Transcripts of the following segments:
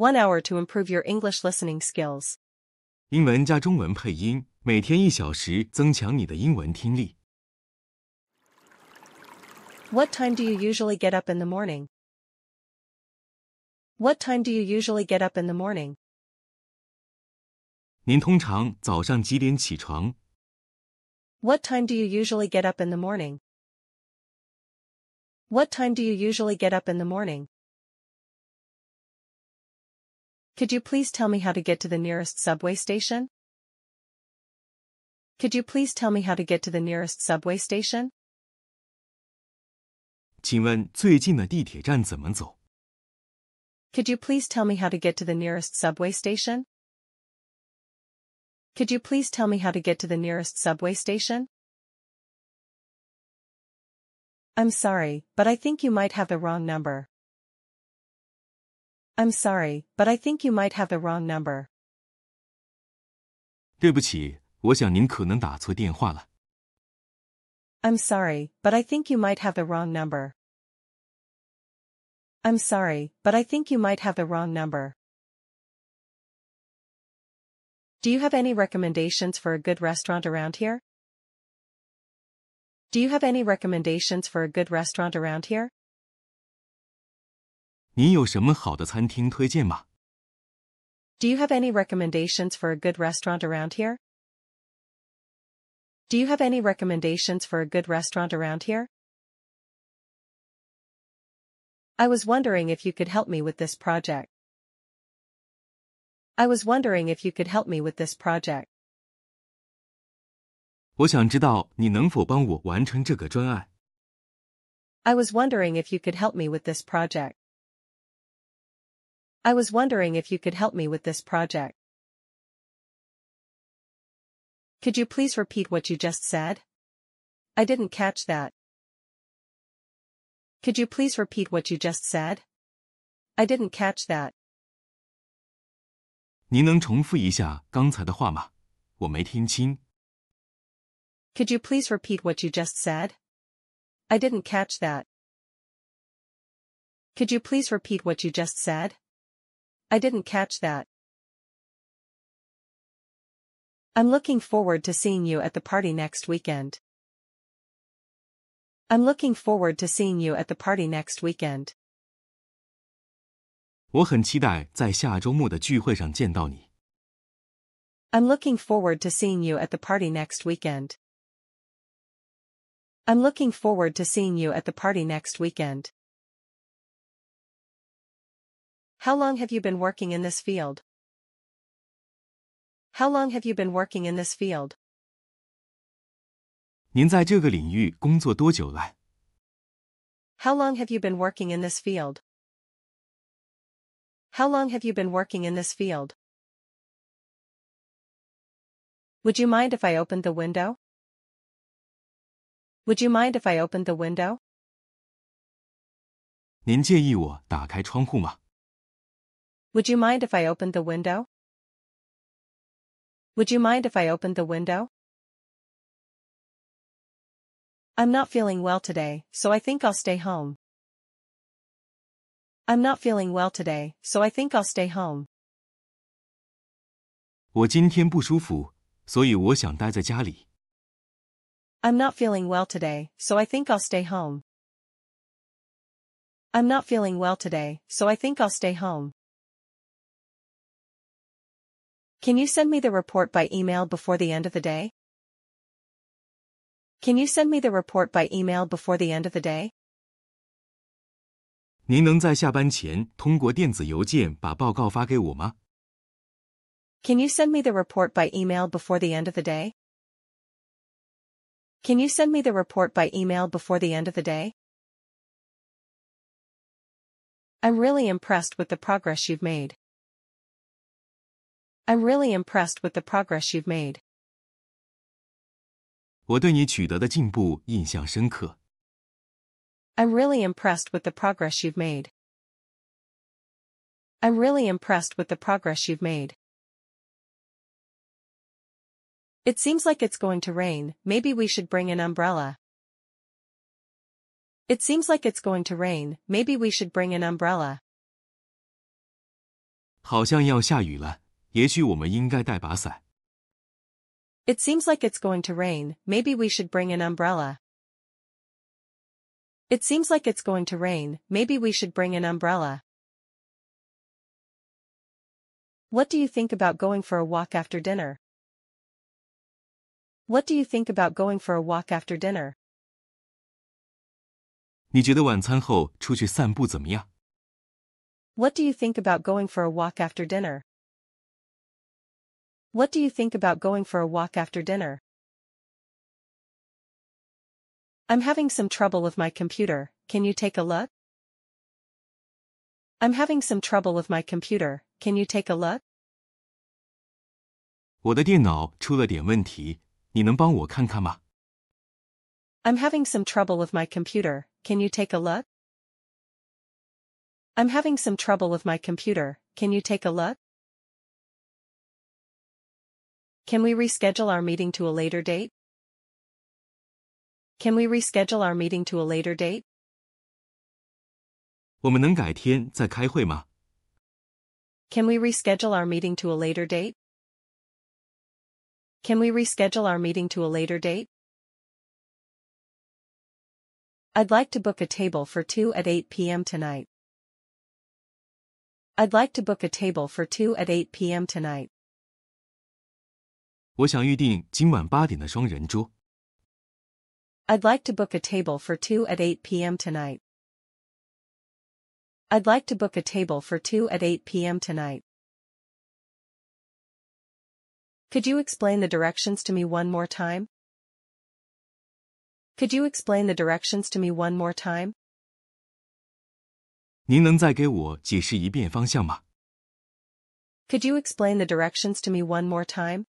One hour to improve your English listening skills. 英文加中文配音，每天一小时，增强你的英文听力。 What time do you usually get up in the morning? What time do you usually get up in the morning? 您通常早上几点起床？ What time do you usually get up in the morning? What time do you usually get up in the morning? Could you please tell me how to get to the nearest subway station? Could you please tell me how to get to the nearest subway station? 请问最近的地铁站怎么走？ Could you please tell me how to get to the nearest subway station? Could you please tell me how to get to the nearest subway station? I'm sorry, but I think you might have the wrong number. I'm sorry, but I think you might have the wrong number. 对不起，我想您可能打错电话了。 I'm sorry, but I think you might have the wrong number. I'm sorry, but I think you might have the wrong number. Do you have any recommendations for a good restaurant around here? Do you have any recommendations for a good restaurant around here? 您有什么好的餐厅推荐吗？ Do you have any recommendations for a good restaurant around here? Do you have any recommendations for a good restaurant around here? I was wondering if you could help me with this project. I was wondering if you could help me with this project. 我想知道你能否帮我完成这个专案。 I was wondering if you could help me with this project. I was wondering if you could help me with this project. Could you please repeat what you just said? I didn't catch that. Could you please repeat what you just said? I didn't catch that. 您能重复一下刚才的话吗？我没听清。 Could you please repeat what you just said? I didn't catch that. Could you please repeat what you just said? I didn't catch that. I'm looking forward to seeing you at the party next weekend. I'm looking forward to seeing you at the party next weekend. 我很期待在下周末的聚会上见到你。 I'm looking forward to seeing you at the party next weekend. I'm looking forward to seeing you at the party next weekend. How long have you been working in this field? How long have you been working in this field? 您在这个领域工作多久了？ How long have you been working in this field? How long have you been working in this field? Would you mind if I opened the window? Would you mind if I opened the window? 您介意我打开窗户吗？ Would you mind if I opened the window? Would you mind if I opened the window? I'm not feeling well today, so I think I'll stay home. I'm not feeling well today, so I think I'll stay home. 我今天不舒服，所以我想待在家里。 I'm not feeling well today, so I think I'll stay home. I'm not feeling well today, so I think I'll stay home. Can you send me the report by email before the end of the day? Can you send me the report by email before the end of the day? 您能在下班前通过电子邮件把报告发给我吗？ Can you send me the report by email before the end of the day? Can you send me the report by email before the end of the day? I'm really impressed with the progress you've made. I'm really impressed with the progress you've made. 我对你取得的进步印象深刻。 I'm really impressed with the progress you've made. I'm really impressed with the progress you've made. It seems like it's going to rain, maybe we should bring an umbrella. It seems like it's going to rain, maybe we should bring an umbrella. 好像要下雨了， 也许我们应该带把伞。 It seems like it's going to rain, maybe we should bring an umbrella. It seems like it's going to rain, maybe we should bring an umbrella. What do you think about going for a walk after dinner? What do you think about going for a walk after dinner? 你觉得晚餐后出去散步怎么样？ What do you think about going for a walk after dinner? What do you think about going for a walk after dinner? I'm having some trouble with my computer, can you take a look? I'm having some trouble with my computer, can you take a look? 我的电脑出了点问题，你能帮我看看吗？ I'm having some trouble with my computer, can you take a look? I'm having some trouble with my computer, can you take a look? Can we reschedule our meeting to a later date? Can we reschedule our meeting to a later date? 我们能改天再开会吗？ Can we reschedule our meeting to a later date? Can we reschedule our meeting to a later date? I'd like to book a table for 2 at 8 p.m. tonight. I'd like to book a table for 2 at 8 p.m. tonight. 我想预定今晚八点的双人桌。 I'd like to book a table for 2 at 8 p.m. tonight. I'd like to book a table for 2 at 8 p.m. tonight. Could you explain the directions to me one more time? Could you explain the directions to me one more time? 您能再给我解释一遍方向吗？ Could you explain the directions to me one more time?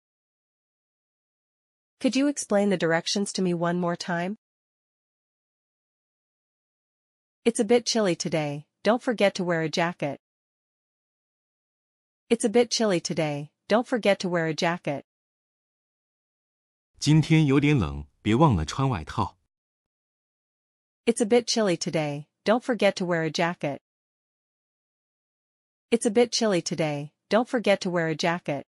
Could you explain the directions to me one more time? It's a bit chilly today, don't forget to wear a jacket. It's a bit chilly today, don't forget to wear a jacket. 今天有点冷，别忘了穿外套。 It's a bit chilly today, don't forget to wear a jacket. It's a bit chilly today, don't forget to wear a jacket.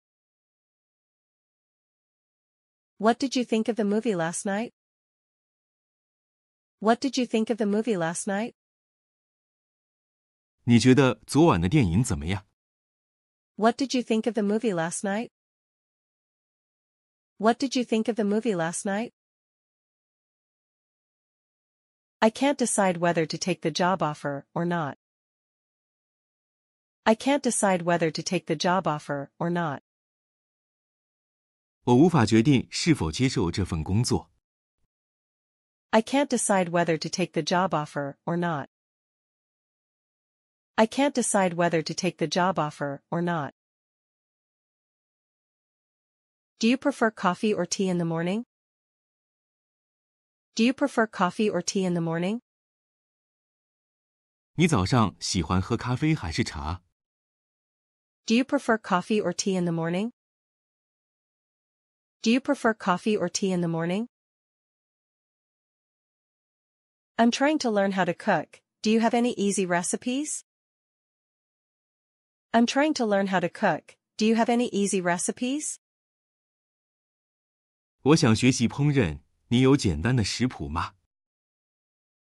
What did you think of the movie last night? What did you think of the movie last night? 你觉得昨晚的电影怎么样？ What did you think of the movie last night? What did you think of the movie last night? I can't decide whether to take the job offer or not. I can't decide whether to take the job offer or not. 我无法决定是否接受这份工作。 I can't decide whether to take the job offer or not. I can't decide whether to take the job offer or not. Do you prefer coffee or tea in the morning? Do you prefer coffee or tea in the morning? 你早上喜欢喝咖啡还是茶？ Do you prefer coffee or tea in the morning? Do you prefer coffee or tea in the morning? I'm trying to learn how to cook. Do you have any easy recipes? I'm trying to learn how to cook. Do you have any easy recipes? 我想学习烹饪，你有简单的食谱吗？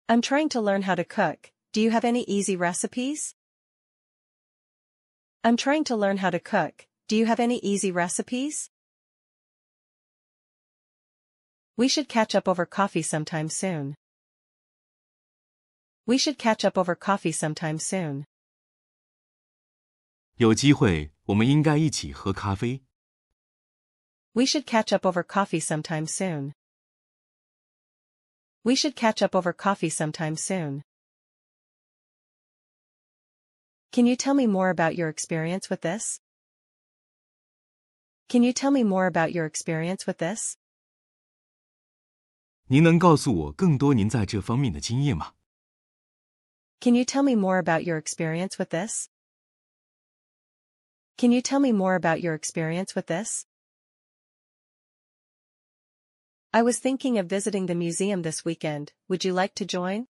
I'm trying to learn how to cook. Do you have any easy recipes? I'm trying to learn how to cook. Do you have any easy recipes? We should catch up over coffee sometime soon. We should catch up over coffee sometime soon. 有机会，我们应该一起喝咖啡。 We should catch up over coffee sometime soon. We should catch up over coffee sometime soon. Can you tell me more about your experience with this? Can you tell me more about your experience with this? 您能告诉我更多您在这方面的经验吗？ Can you tell me more about your experience with this? Can you tell me more about your experience with this? I was thinking of visiting the museum this weekend, would you like to join?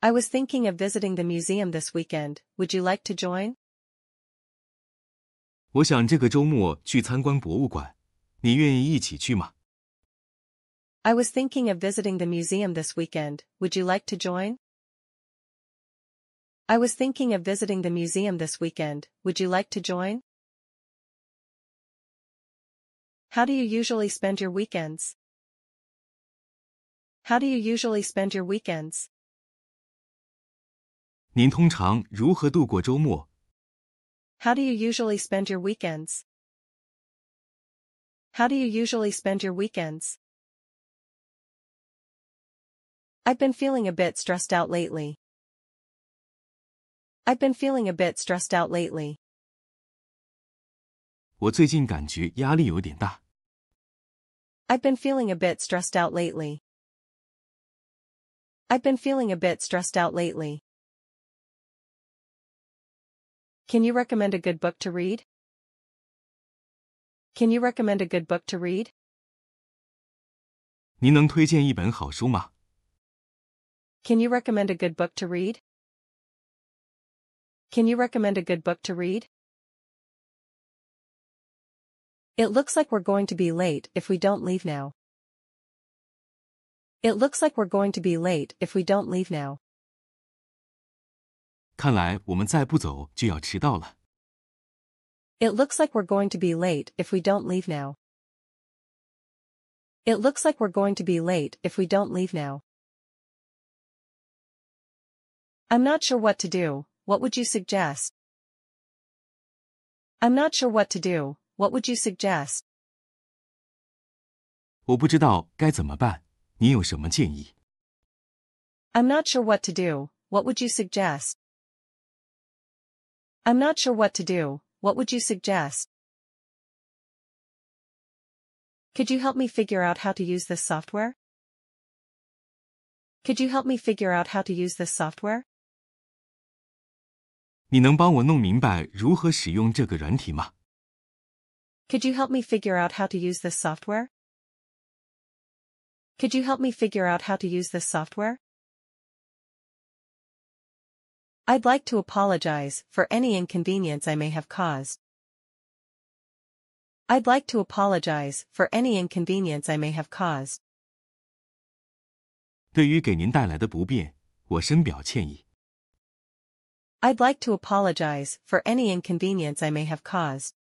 I was thinking of visiting the museum this weekend, would you like to join? 我想这个周末去参观博物馆，你愿意一起去吗？ I was thinking of visiting the museum this weekend, would you like to join? I was thinking of visiting the museum this weekend, would you like to join? How do you usually spend your weekends? How do you usually spend your weekends? 您通常如何度过周末？ How do you usually spend your weekends? How do you usually spend your weekends? I've been feeling a bit stressed out lately. I've been feeling a bit stressed out lately. 我最近感觉压力有点大。 I've been feeling a bit stressed out lately. I've been feeling a bit stressed out lately. Can you recommend a good book to read? Can you recommend a good book to read? 您能推荐一本好书吗？ Can you recommend a good book to read? Can you recommend a good book to read? It looks like we're going to be late if we don't leave now. It looks like we're going to be late if we don't leave now. 看来我们再不走就要迟到了。 It looks like we're going to be late if we don't leave now. It looks like we're going to be late if we don't leave now. I'm not sure what to do, what would you suggest? I'm not sure what to do, what would you suggest? 我不知道该怎么办，你有什么建议？ I'm not sure what to do, what would you suggest? I'm not sure what to do, what would you suggest? Could you help me figure out how to use this software? Could you help me figure out how to use this software? 你能帮我弄明白如何使用这个软体吗？ Could you help me figure out how to use this software? Could you help me figure out how to use this software? I'd like to apologize for any inconvenience I may have caused. I'd like to apologize for any inconvenience I may have caused. 对于给您带来的不便，我深表歉意。 I'd like to apologize for any inconvenience I may have caused.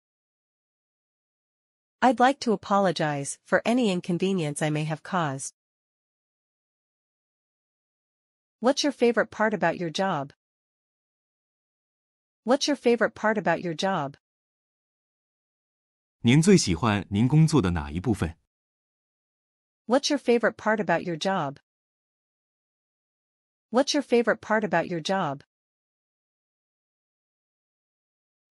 I'd like to apologize for any inconvenience I may have caused. What's your favorite part about your job? What's your favorite part about your job? 您最喜欢您工作的哪一部分？ What's your favorite part about your job? What's your favorite part about your job?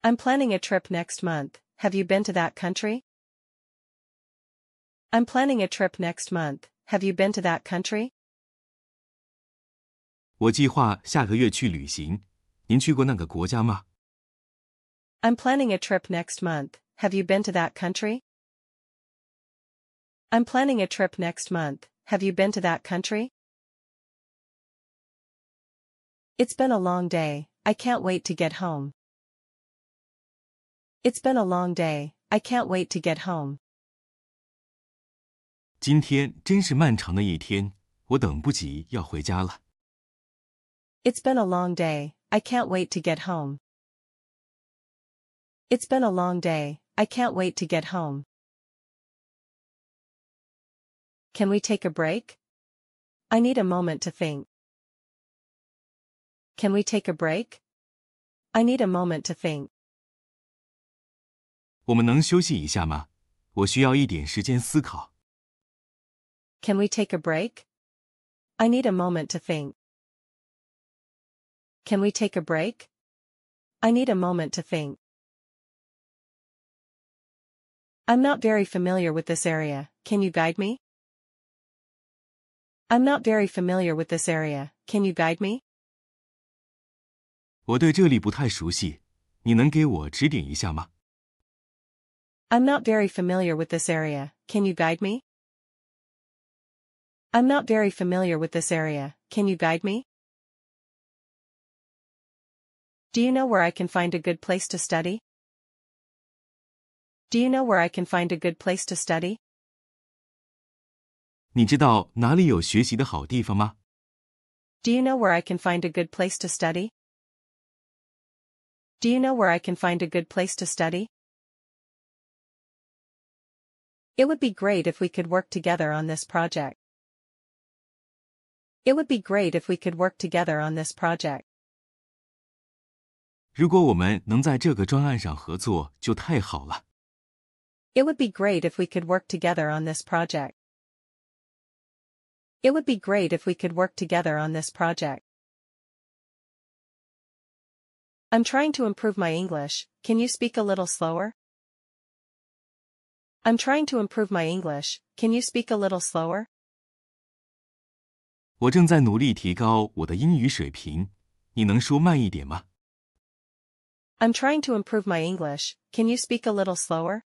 I'm planning a trip next month. Have you been to that country? I'm planning a trip next month. Have you been to that country? 我计划下个月去旅行。您去过那个国家吗？ I'm planning a trip next month. Have you been to that country? I'm planning a trip next month. Have you been to that country? It's been a long day. I can't wait to get home. It's been a long day. I can't wait to get home. 今天真是漫长的一天，我等不及要回家了。 It's been a long day. I can't wait to get home. It's been a long day. I can't wait to get home. Can we take a break? I need a moment to think. Can we take a break? I need a moment to think. 我们能休息一下吗？我需要一点时间思考。 Can we take a break? I need a moment to think. Can we take a break? I need a moment to think. I'm not very familiar with this area, can you guide me? I'm not very familiar with this area, can you guide me? 我对这里不太熟悉，你能给我指点一下吗？ I'm not very familiar with this area, can you guide me? I'm not very familiar with this area, can you guide me? Do you know where I can find a good place to study? Do you know where I can find a good place to study? 你知道哪里有学习的好地方吗？ Do you know where I can find a good place to study? Do you know where I can find a good place to study? It would be great if we could work together on this project. It would be great if we could work together on this project. 如果我们能在这个专案上合作，就太好了。 It would be great if we could work together on this project. It would be great if we could work together on this project. I'm trying to improve my English, can you speak a little slower? I'm trying to improve my English, can you speak a little slower? 我正在努力提高我的英语水平，你能说慢一点吗？ I'm trying to improve my English, can you speak a little slower?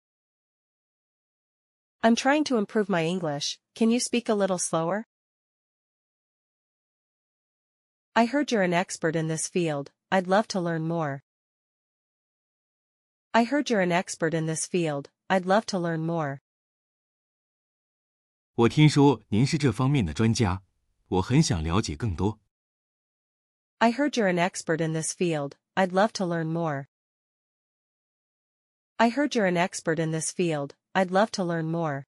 I'm trying to improve my English, can you speak a little slower? I heard you're an expert in this field, I'd love to learn more. I heard you're an expert in this field, I'd love to learn more. 我听说您是这方面的专家，我很想了解更多。 I heard you're an expert in this field, I'd love to learn more. I heard you're an expert in this field, I'd love to learn more.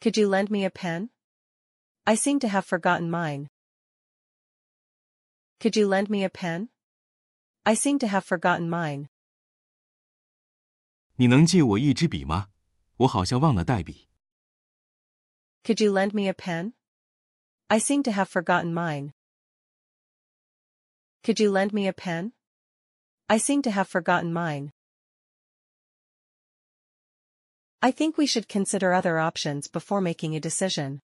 Could you lend me a pen? I seem to have forgotten mine. Could you lend me a pen? I seem to have forgotten mine. 你能借我一支笔吗？我好像忘了带笔。 Could you lend me a pen? I seem to have forgotten mine. Could you lend me a pen? I seem to have forgotten mine. I think we should consider other options before making a decision.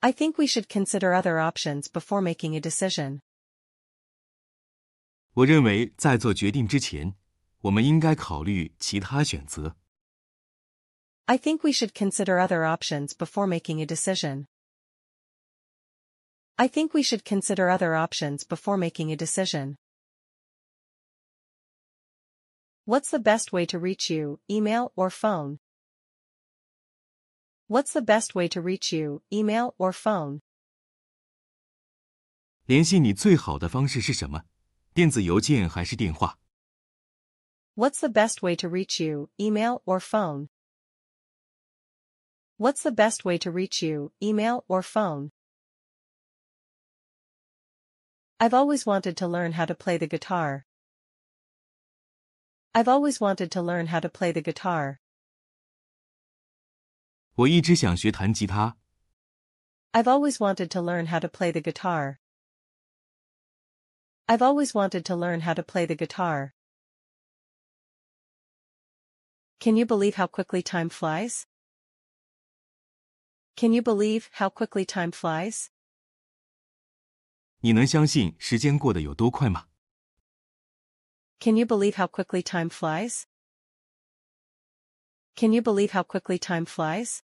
I think we should consider other options before making a decision. 我认为在做决定之前， 我们应该考虑其他选择。 I think we should consider other options before making a decision. I think we should consider other options before making a decision. What's the best way to reach you, email or phone? What's the best way to reach you, email or phone? 联系你最好的方式是什么？电子邮件还是电话？ What's the best way to reach you, email or phone? What's the best way to reach you, email or phone? I've always wanted to learn how to play the guitar. I've always wanted to learn how to play the guitar. 我一直想学弹吉他。 I've always wanted to learn how to play the guitar. I've always wanted to learn how to play the guitar. Can you believe how quickly time flies? Can you believe how quickly time flies? 你能相信时间过得有多快吗？ Can you believe how quickly time flies? Can you believe how quickly time flies?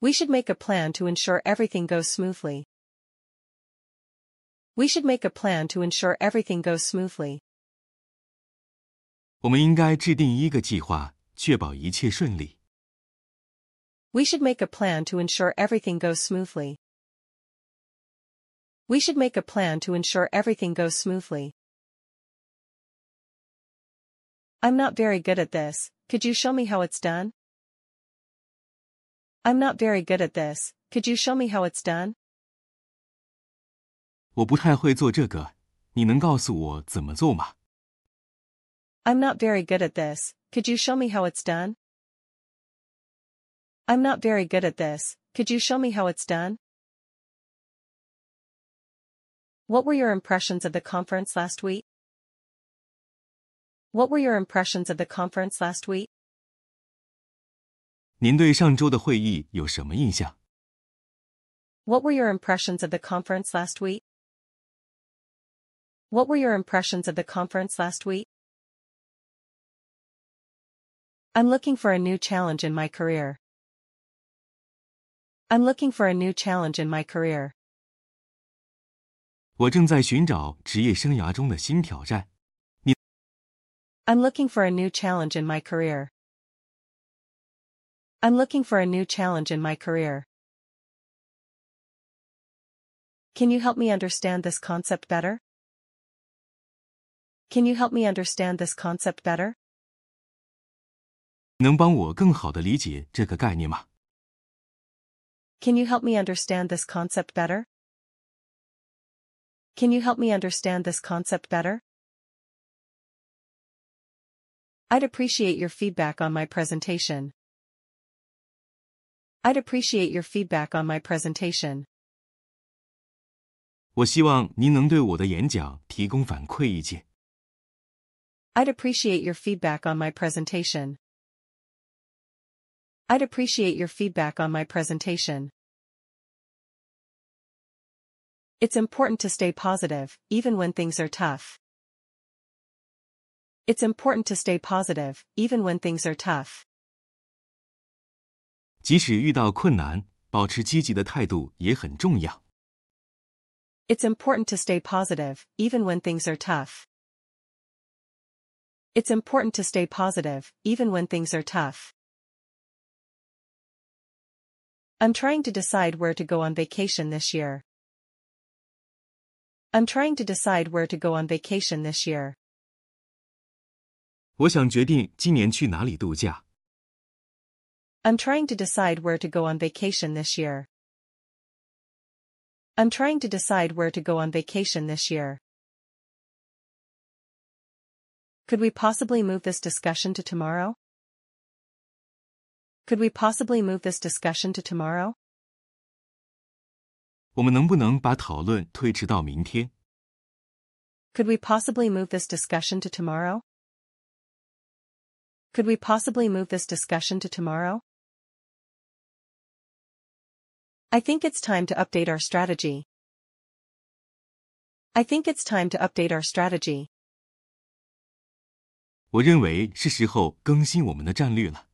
We should make a plan to ensure everything goes smoothly. We should make a plan to ensure everything goes smoothly. 我们应该制定一个计划，确保一切顺利。 We should make a plan to ensure everything goes smoothly. We should make a plan to ensure everything goes smoothly. I'm not very good at this, could you show me how it's done? I'm not very good at this, could you show me how it's done? 我不太会做这个，你能告诉我怎么做吗？ I'm not very good at this, could you show me how it's done? I'm not very good at this, could you show me how it's done? What were your impressions of the conference last week? What were your impressions of the conference last week? 您对上周的会议有什么印象？ What were your impressions of the conference last week? What were your impressions of the conference last week? I'm looking for a new challenge in my career. I'm looking for a new challenge in my career. 我正在寻找职业生涯中的新挑战。 I'm looking for a new challenge in my career. I'm looking for a new challenge in my career. Can you help me understand this concept better? Can you help me understand this concept better? 能帮我更好的理解这个概念吗？ Can you help me understand this concept better? Can you help me understand this concept better? I'd appreciate your feedback on my presentation. I'd appreciate your feedback on my presentation. 我希望您能对我的演讲提供反馈意见。 I'd appreciate your feedback on my presentation. I'd appreciate your feedback on my presentation. It's important to stay positive, even when things are tough. It's important to stay positive, even when things are tough. 即使遇到困难，保持积极的态度也很重要。 It's important to stay positive, even when things are tough. It's important to stay positive, even when things are tough. I'm trying to decide where to go on vacation this year. I'm trying to decide where to go on vacation this year. 我想决定今年去哪里度假。 I'm trying to decide where to go on vacation this year. I'm trying to decide where to go on vacation this year. Could we possibly move this discussion to tomorrow? Could we possibly move this discussion to tomorrow? 我们能不能把讨论推迟到明天？ Could we possibly move this discussion to tomorrow? Could we possibly move this discussion to tomorrow? I think it's time to update our strategy. I think it's time to update our strategy. 我认为是时候更新我们的战略了。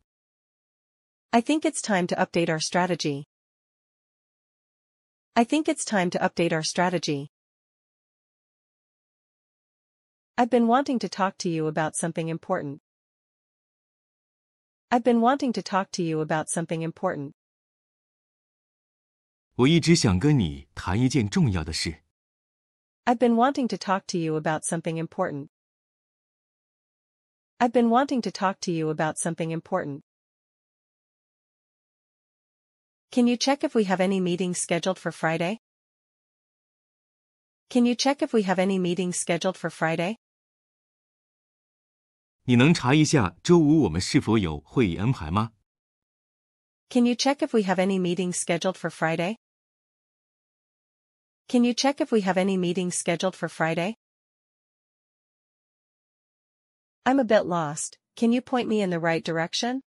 I think it's time to update our strategy. I think it's time to update our strategy. I've been wanting to talk to you about something important. I've been wanting to talk to you about something important. 我一直想跟你谈一件重要的事。 I've been wanting to talk to you about something important. I've been wanting to talk to you about something important. Can you check if we have any meetings scheduled for Friday? Can you check if we have any meetings scheduled for Friday? 你能查一下周五我们是否有会议安排吗？ Can you check if we have any meetings scheduled for Friday? Can you check if we have any meetings scheduled for Friday? I'm a bit lost, can you point me in the right direction?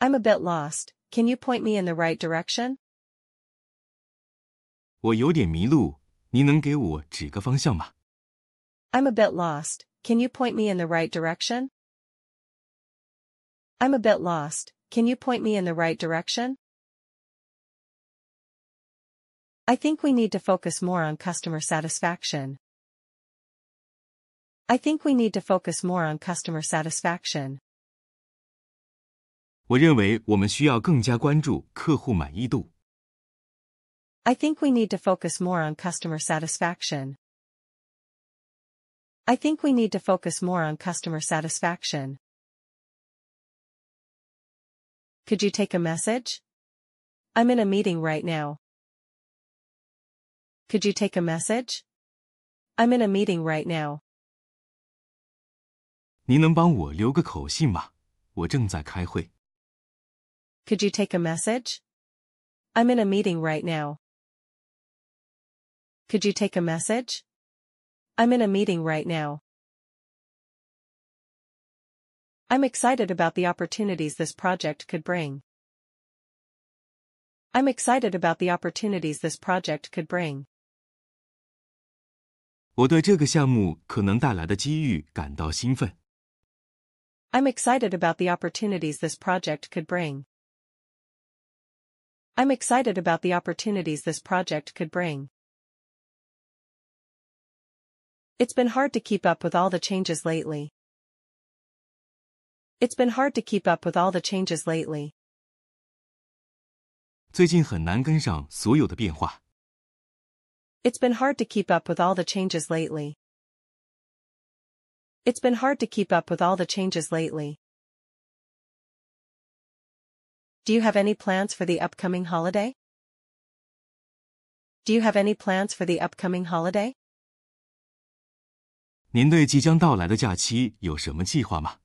I'm a bit lost, can you point me in the right direction? 我有点迷路，您能给我指个方向吗？ I'm a bit lost, can you point me in the right direction? I'm a bit lost, can you point me in the right direction? I think we need to focus more on customer satisfaction. I think we need to focus more on customer satisfaction. 我认为我们需要更加关注客户满意度。 I think we need to focus more on customer satisfaction. I think we need to focus more on customer satisfaction. Could you take a message? I'm in a meeting right now. Could you take a message? I'm in a meeting right now. 您能帮我留个口信吗？我正在开会。 Could you take a message? I'm in a meeting right now. Could you take a message? I'm in a meeting right now. I'm excited about the opportunities this project could bring. I'm excited about the opportunities this project could bring. 我对这个项目可能带来的机遇感到兴奋。 I'm excited about the opportunities this project could bring. I'm excited about the opportunities this project could bring. It's been hard to keep up with all the changes lately. It's been hard to keep up with all the changes lately. 最近很难跟上所有的变化。 It's been hard to keep up with all the changes lately. It's been hard to keep up with all the changes lately. Do you have any plans for the upcoming holiday? Do you have any plans for the upcoming holiday? 您对即将到来的假期有什么计划吗？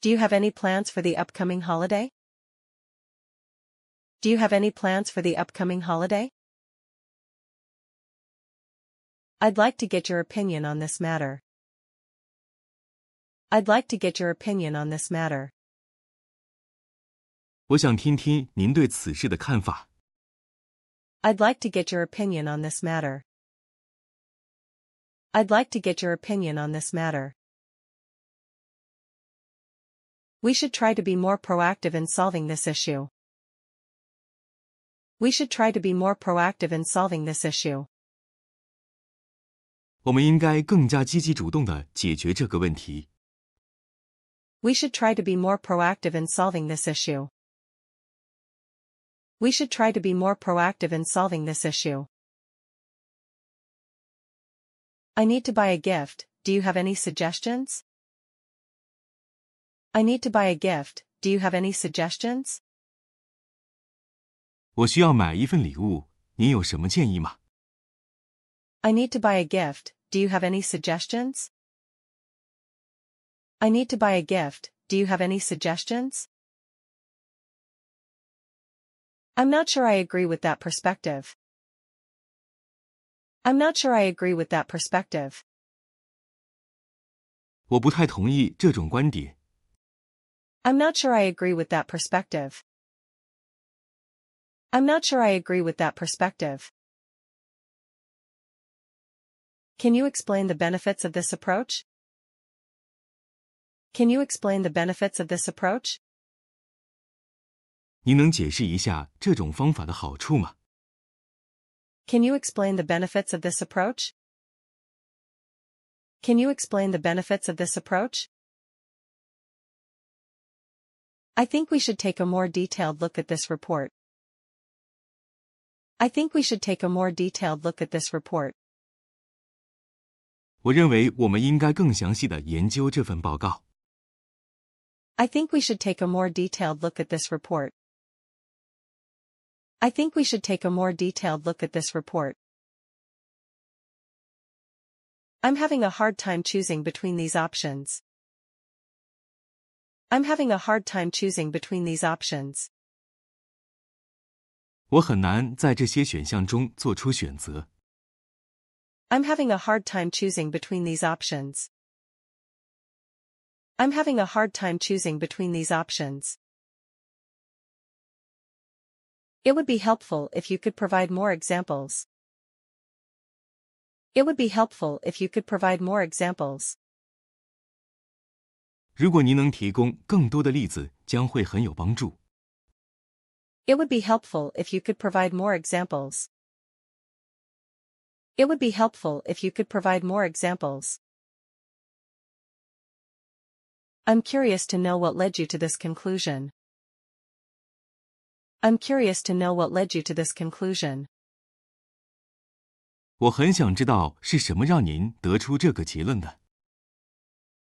Do you have any plans for the upcoming holiday? Do you have any plans for the upcoming holiday? I'd like to get your opinion on this matter. I'd like to get your opinion on this matter. 我想听听您对此事的看法。 I'd like to get your opinion on this matter. I'd like to get your opinion on this matter. We should try to be more proactive in solving this issue. We should try to be more proactive in solving this issue. 我们应该更加积极主动地解决这个问题。 We should try to be more proactive in solving this issue. We should try to be more proactive in solving this issue. I need to buy a gift, do you have any suggestions? I need to buy a gift, do you have any suggestions? 我需要买一份礼物，您有什么建议吗？ I need to buy a gift, do you have any suggestions? I need to buy a gift, do you have any suggestions? I'm not sure I agree with that perspective. I'm not sure I agree with that perspective. 我不太同意这种观点。 I'm not sure I agree with that perspective. I'm not sure I agree with that perspective. Can you explain the benefits of this approach? Can you explain the benefits of this approach? 您能解释一下这种方法的好处吗？ Can you explain the benefits of this approach? Can you explain the benefits of this approach? I think we should take a more detailed look at this report. I think we should take a more detailed look at this report. 我认为我们应该更详细的研究这份报告。 I think we should take a more detailed look at this report. I think we should take a more detailed look at this report. I'm having a hard time choosing between these options. I'm having a hard time choosing between these options. 我很难在这些选项中做出选择。 I'm having a hard time choosing between these options. I'm having a hard time choosing between these options. It would be helpful if you could provide more examples. It would be helpful if you could provide more examples. 如果您能提供更多的例子，将会很有帮助。 It would be helpful if you could provide more examples. It would be helpful if you could provide more examples. I'm curious to know what led you to this conclusion. I'm curious to know what led you to this conclusion. 我很想知道是什么让您得出这个结论的。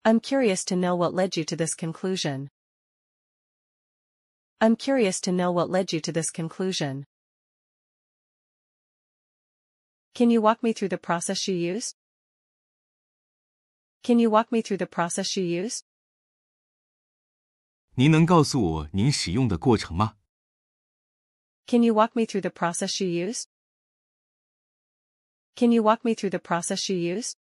I'm curious to know what led you to this conclusion. I'm curious to know what led you to this conclusion. Can you walk me through the process you used? Can you walk me through the process you used? 您能告诉我您使用的过程吗？ Can you walk me through the process you used? Can you walk me through the process you used?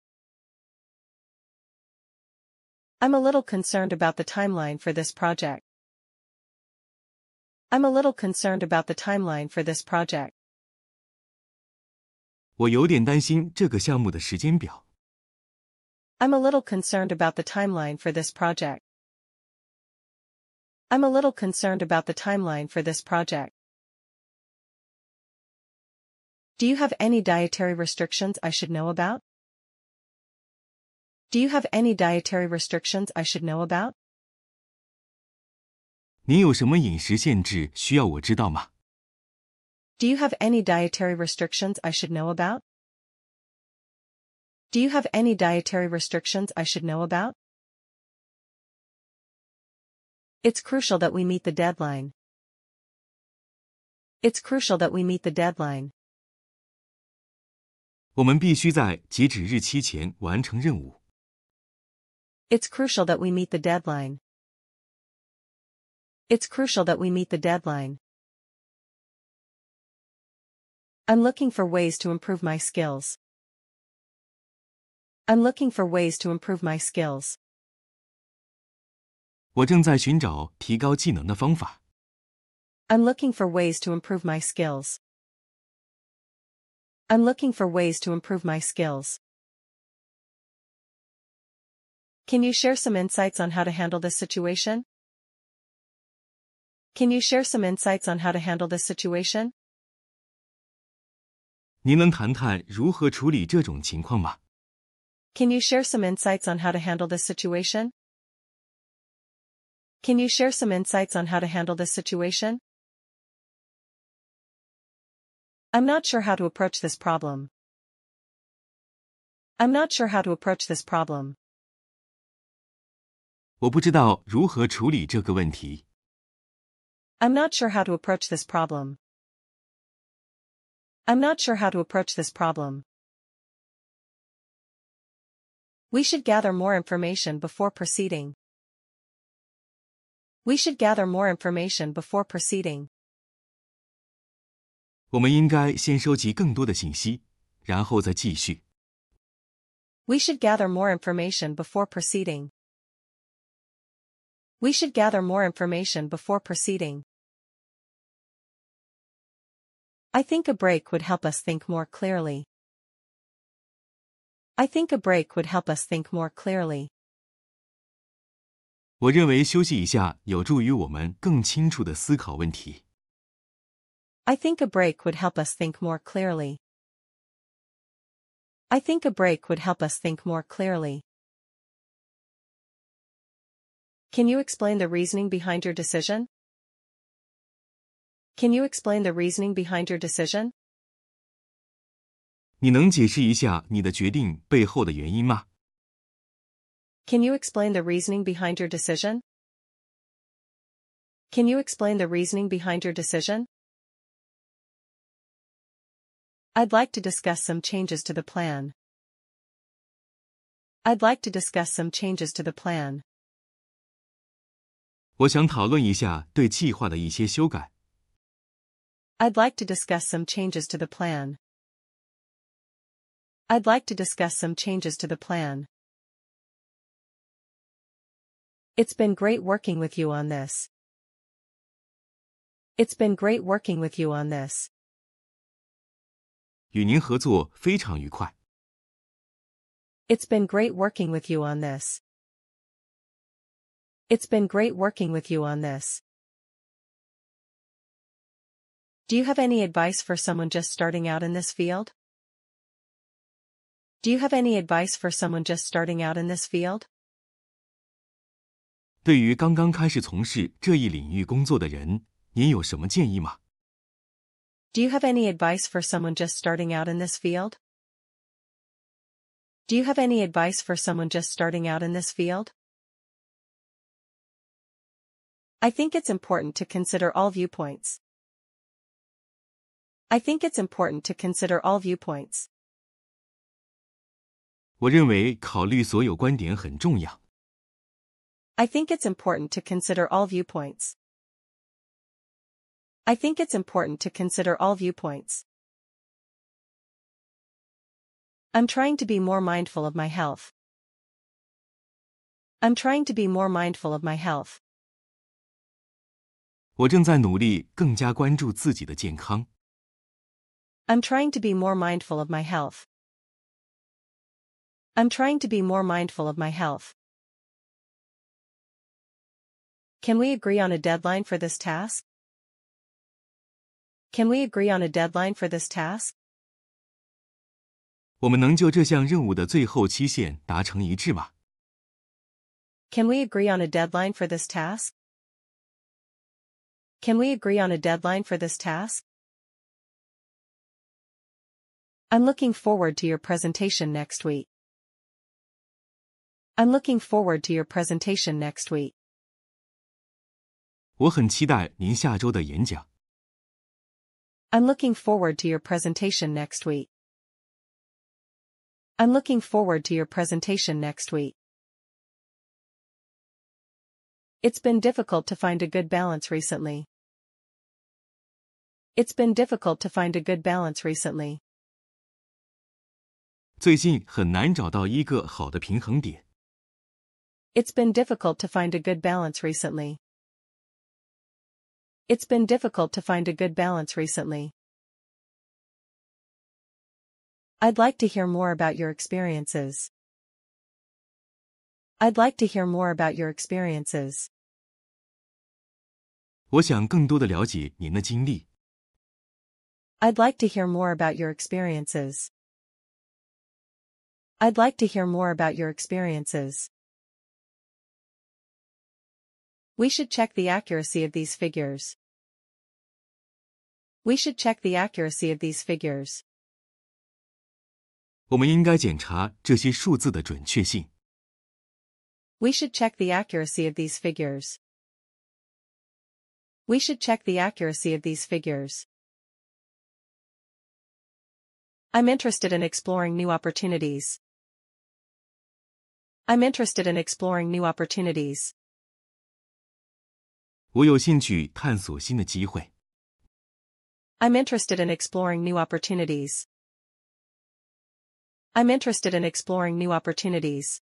I'm a little concerned about the timeline for this project. I'm a little concerned about the timeline for this project. 我有点担心这个项目的时间表。 I'm a little concerned about the timeline for this project. I'm a little concerned about the timeline for this project. Do you have any dietary restrictions I should know about? Do you have any dietary restrictions I should know about? 你有什么饮食限制需要我知道吗？ Do you have any dietary restrictions I should know about? Do you have any dietary restrictions I should know about? It's crucial that we meet the deadline. It's crucial that we meet the deadline. 我们必须在截止日期前完成任务。 It's crucial that we meet the deadline. It's crucial that we meet the deadline. I'm looking for ways to improve my skills. I'm looking for ways to improve my skills. 我正在寻找提高技能的方法。 I'm looking for ways to improve my skills. I'm looking for ways to improve my skills. Can you share some insights on how to handle this situation? Can you share some insights on how to handle this situation? 您能谈谈如何处理这种情况吗？ Can you share some insights on how to handle this situation? Can you share some insights on how to handle this situation? I'm not sure how to approach this problem. I'm not sure how to approach this problem. 我不知道如何处理这个问题。 I'm not sure how to approach this problem. I'm not sure how to approach this problem. We should gather more information before proceeding. We should gather more information before proceeding. 我们应该先收集更多的信息，然后再继续。 We should gather more information before proceeding. We should gather more information before proceeding. I think a break would help us think more clearly. I think a break would help us think more clearly. 我认为休息一下有助于我们更清楚地思考问题。 I think a break would help us think more clearly. I think a break would help us think more clearly. Can you explain the reasoning behind your decision? Can you explain the reasoning behind your decision? 你能解释一下你的决定背后的原因吗？ Can you explain the reasoning behind your decision? Can you explain the reasoning behind your decision? I'd like to discuss some changes to the plan. I'd like to discuss some changes to the plan. 我想讨论一下对计划的一些修改。 I'd like to discuss some changes to the plan. I'd like to discuss some changes to the plan. It's been great working with you on this. It's been great working with you on this. 与您合作非常愉快。 It's been great working with you on this. It's been great working with you on this. Do you have any advice for someone just starting out in this field? Do you have any advice for someone just starting out in this field? 对于刚刚开始从事这一领域工作的人，您有什么建议吗？ Do you have any advice for someone just starting out in this field? Do you have any advice for someone just starting out in this field? I think it's important to consider all viewpoints. I think it's important to consider all viewpoints. 我认为考虑所有观点很重要。 I think it's important to consider all viewpoints. I think it's important to consider all viewpoints. I'm trying to be more mindful of my health. I'm trying to be more mindful of my health. 我正在努力更加关注自己的健康。 I'm trying to be more mindful of my health. I'm trying to be more mindful of my health. Can we agree on a deadline for this task? Can we agree on a deadline for this task? 我们能就这项任务的最后期限达成一致吗？ Can we agree on a deadline for this task? Can we agree on a deadline for this task? I'm looking forward to your presentation next week. I'm looking forward to your presentation next week. 我很期待您下周的演讲。 I'm looking forward to your presentation next week. I'm looking forward to your presentation next week. It's been difficult to find a good balance recently. It's been difficult to find a good balance recently. 最近很难找到一个好的平衡点。 It's been difficult to find a good balance recently. It's been difficult to find a good balance recently. I'd like to hear more about your experiences. I'd like to hear more about your experiences. 我想更多的了解您的经历。 I'd like to hear more about your experiences. I'd like to hear more about your experiences. We should check the accuracy of these figures. We should check the accuracy of these figures. 我们应该检查这些数字的准确性。 We should check the accuracy of these figures. We should check the accuracy of these figures. I'm interested in exploring new opportunities. I'm interested in exploring new opportunities. 我有兴趣探索新的机会。 I'm interested in exploring new opportunities. I'm interested in exploring new opportunities.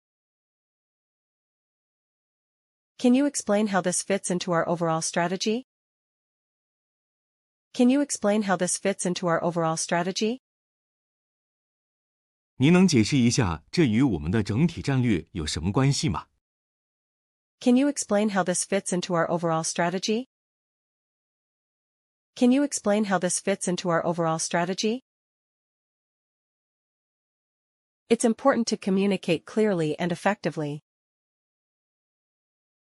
Can you explain how this fits into our overall strategy? Can you explain how this fits into our overall strategy? 您能解释一下这与我们的整体战略有什么关系吗？ Can you explain how this fits into our overall strategy? Can you explain how this fits into our overall strategy? It's important to communicate clearly and effectively.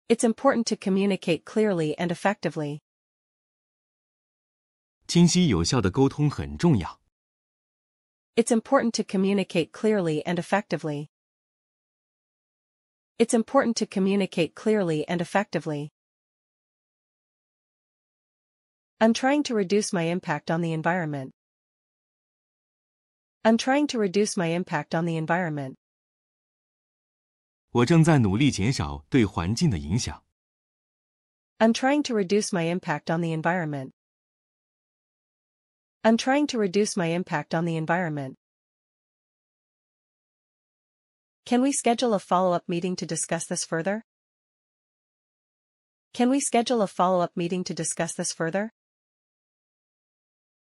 It's important to communicate clearly and effectively. 清晰有效的沟通很重要。 It's important to communicate clearly and effectively. It's important to communicate clearly and effectively. I'm trying to reduce my impact on the environment. I'm trying to reduce my impact on the environment. 我正在努力减少对环境的影响。 I'm trying to reduce my impact on the environment. I'm trying to reduce my impact on the environment. Can we schedule a follow-up meeting to discuss this further? Can we schedule a follow-up meeting to discuss this further?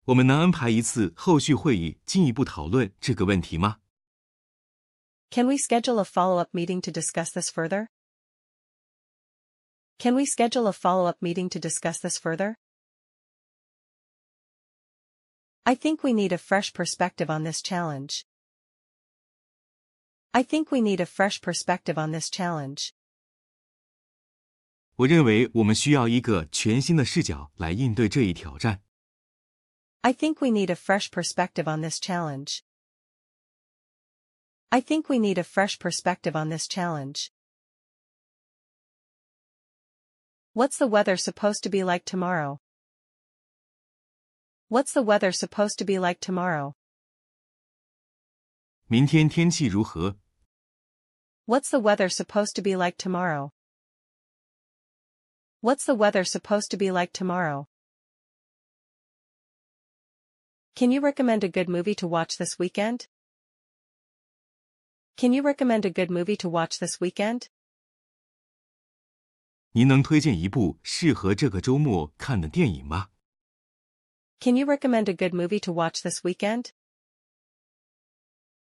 我们能安排一次后续会议进一步讨论这个问题吗？ Can we schedule a follow-up meeting to discuss this further? Can we schedule a follow-up meeting to discuss this further? I think we need a fresh perspective on this challenge. I think we need a fresh perspective on this challenge. 我认为我们需要一个全新的视角来应对这一挑战。 I think we need a fresh perspective on this challenge. I think we need a fresh perspective on this challenge. What's the weather supposed to be like tomorrow? What's the weather supposed to be like tomorrow? 明天天气如何？ What's the weather supposed to be like tomorrow? What's the weather supposed to be like tomorrow? Can you recommend a good movie to watch this weekend? Can you recommend a good movie to watch this weekend? 您能推荐一部适合这个周末看的电影吗？ Can you recommend a good movie to watch this weekend?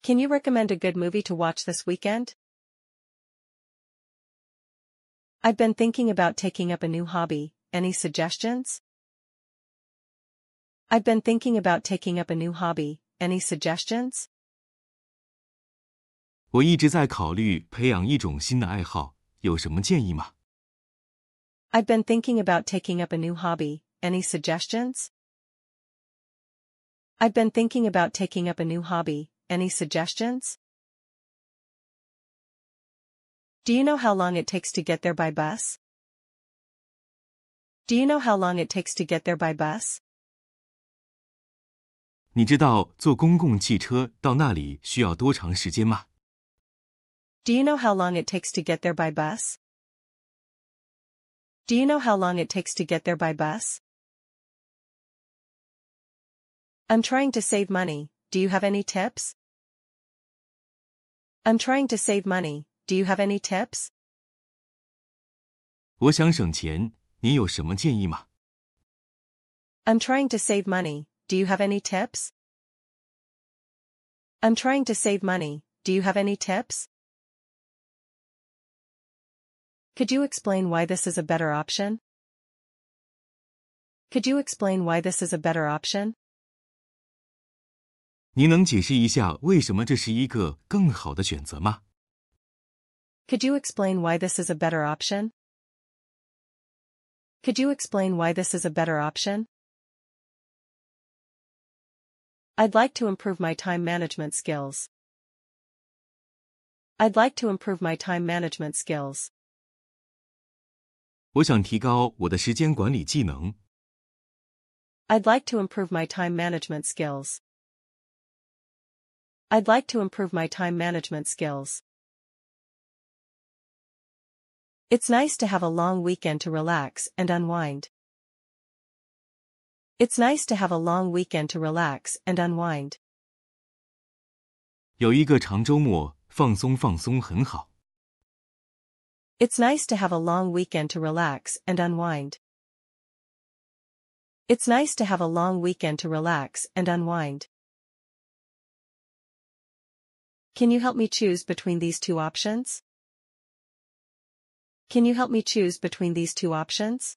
Can you recommend a good movie to watch this weekend? I've been thinking about taking up a new hobby. Any suggestions? I've been thinking about taking up a new hobby. Any suggestions? 我一直在考虑培养一种新的爱好，有什么建议吗？ I've been thinking about taking up a new hobby. Any suggestions? I've been thinking about taking up a new hobby. Any suggestions? Do you know how long it takes to get there by bus? Do you know how long it takes to get there by bus? 你知道坐公共汽车到那里需要多长时间吗？ Do you know how long it takes to get there by bus? Do you know how long it takes to get there by bus? I'm trying to save money. Do you have any tips? I'm trying to save money. Do you have any tips? 我想省钱，你有什么建议吗？ I'm trying to save money. Do you have any tips? I'm trying to save money. Do you have any tips? Could you explain why this is a better option? Could you explain why this is a better option? 您能解释一下为什么这是一个更好的选择吗？ Could you explain why this is a better option? Could you explain why this is a better option? I'd like to improve my time management skills. I'd like to improve my time management skills. 我想提高我的时间管理技能。 I'd like to improve my time management skills. I'd like to improve my time management skills. It's nice to have a long weekend to relax and unwind. It's nice to have a long weekend to relax and unwind. 有一个长周末放松放松很好。 It's nice to have a long weekend to relax and unwind. It's nice to have a long weekend to relax and unwind. Can you help me choose between these two options? Can you help me choose between these two options?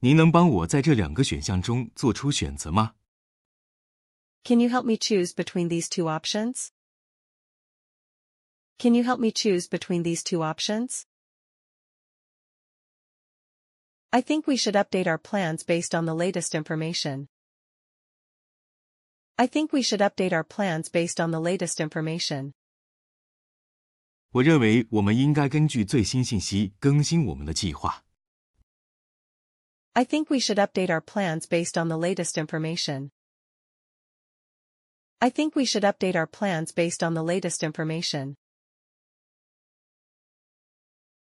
您能帮我在这两个选项中做出选择吗？ Can you help me choose between these two options? Can you help me choose between these two options? I think we should update our plans based on the latest information. I think we should update our plans based on the latest information. 我认为我们应该根据最新信息更新我们的计划。 I think we should update our plans based on the latest information. I think we should update our plans based on the latest information.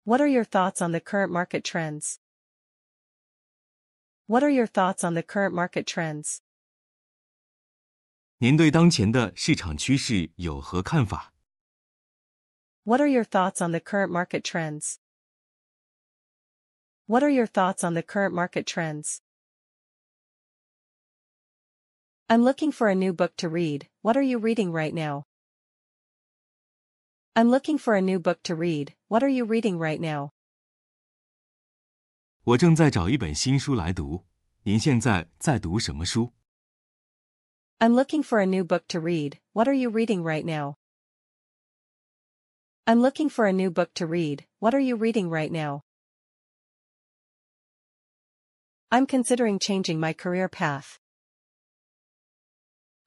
What are your thoughts on the current market trends? What are your thoughts on the current market trends? 您对当前的市场趋势有何看法？ What are your thoughts on the current market trends? What are your thoughts on the current market trends? I'm looking for a new book to read. What are you reading right now? I'm looking for a new book to read. What are you reading right now? 我正在找一本新书来读。您现在在读什么书？ I'm looking for a new book to read. What are you reading right now? I'm looking for a new book to read. What are you reading right now? I'm considering changing my career path.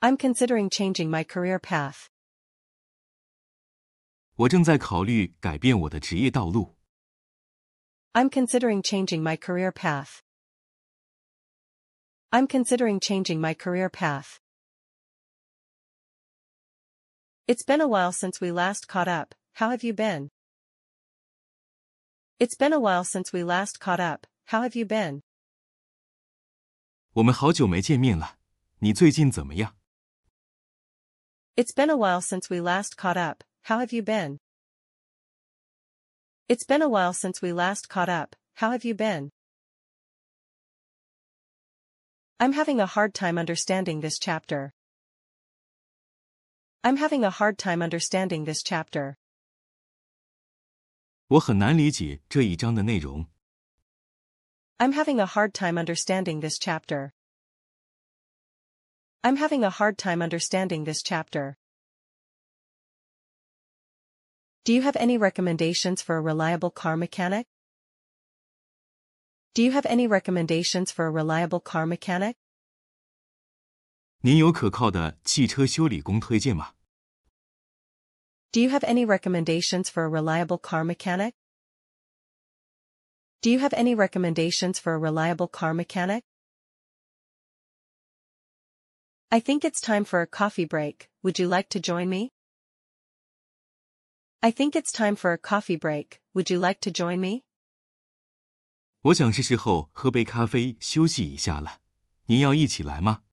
I'm considering changing my career path. 我正在考虑改变我的职业道路。 I'm considering changing my career path. I'm considering changing my career path. It's been a while since we last caught up. How have you been? It's been a while since we last caught up. How have you been? 我们好久没见面了，你最近怎么样？ It's been a while since we last caught up. How have you been? It's been a while since we last caught up. How have you been? I'm having a hard time understanding this chapter. I'm having a hard time understanding this chapter. 我很难理解这一章的内容。 I'm having a hard time understanding this chapter. I'm having a hard time understanding this chapter. Do you have any recommendations for a reliable car mechanic? Do you have any recommendations for a reliable car mechanic? 您有可靠的汽车修理工推荐吗？ Do you have any recommendations for a reliable car mechanic? Do you have any recommendations for a reliable car mechanic? I think it's time for a coffee break, would you like to join me? I think it's time for a coffee break, would you like to join me? 我想是时候喝杯咖啡休息一下了。您要一起来吗？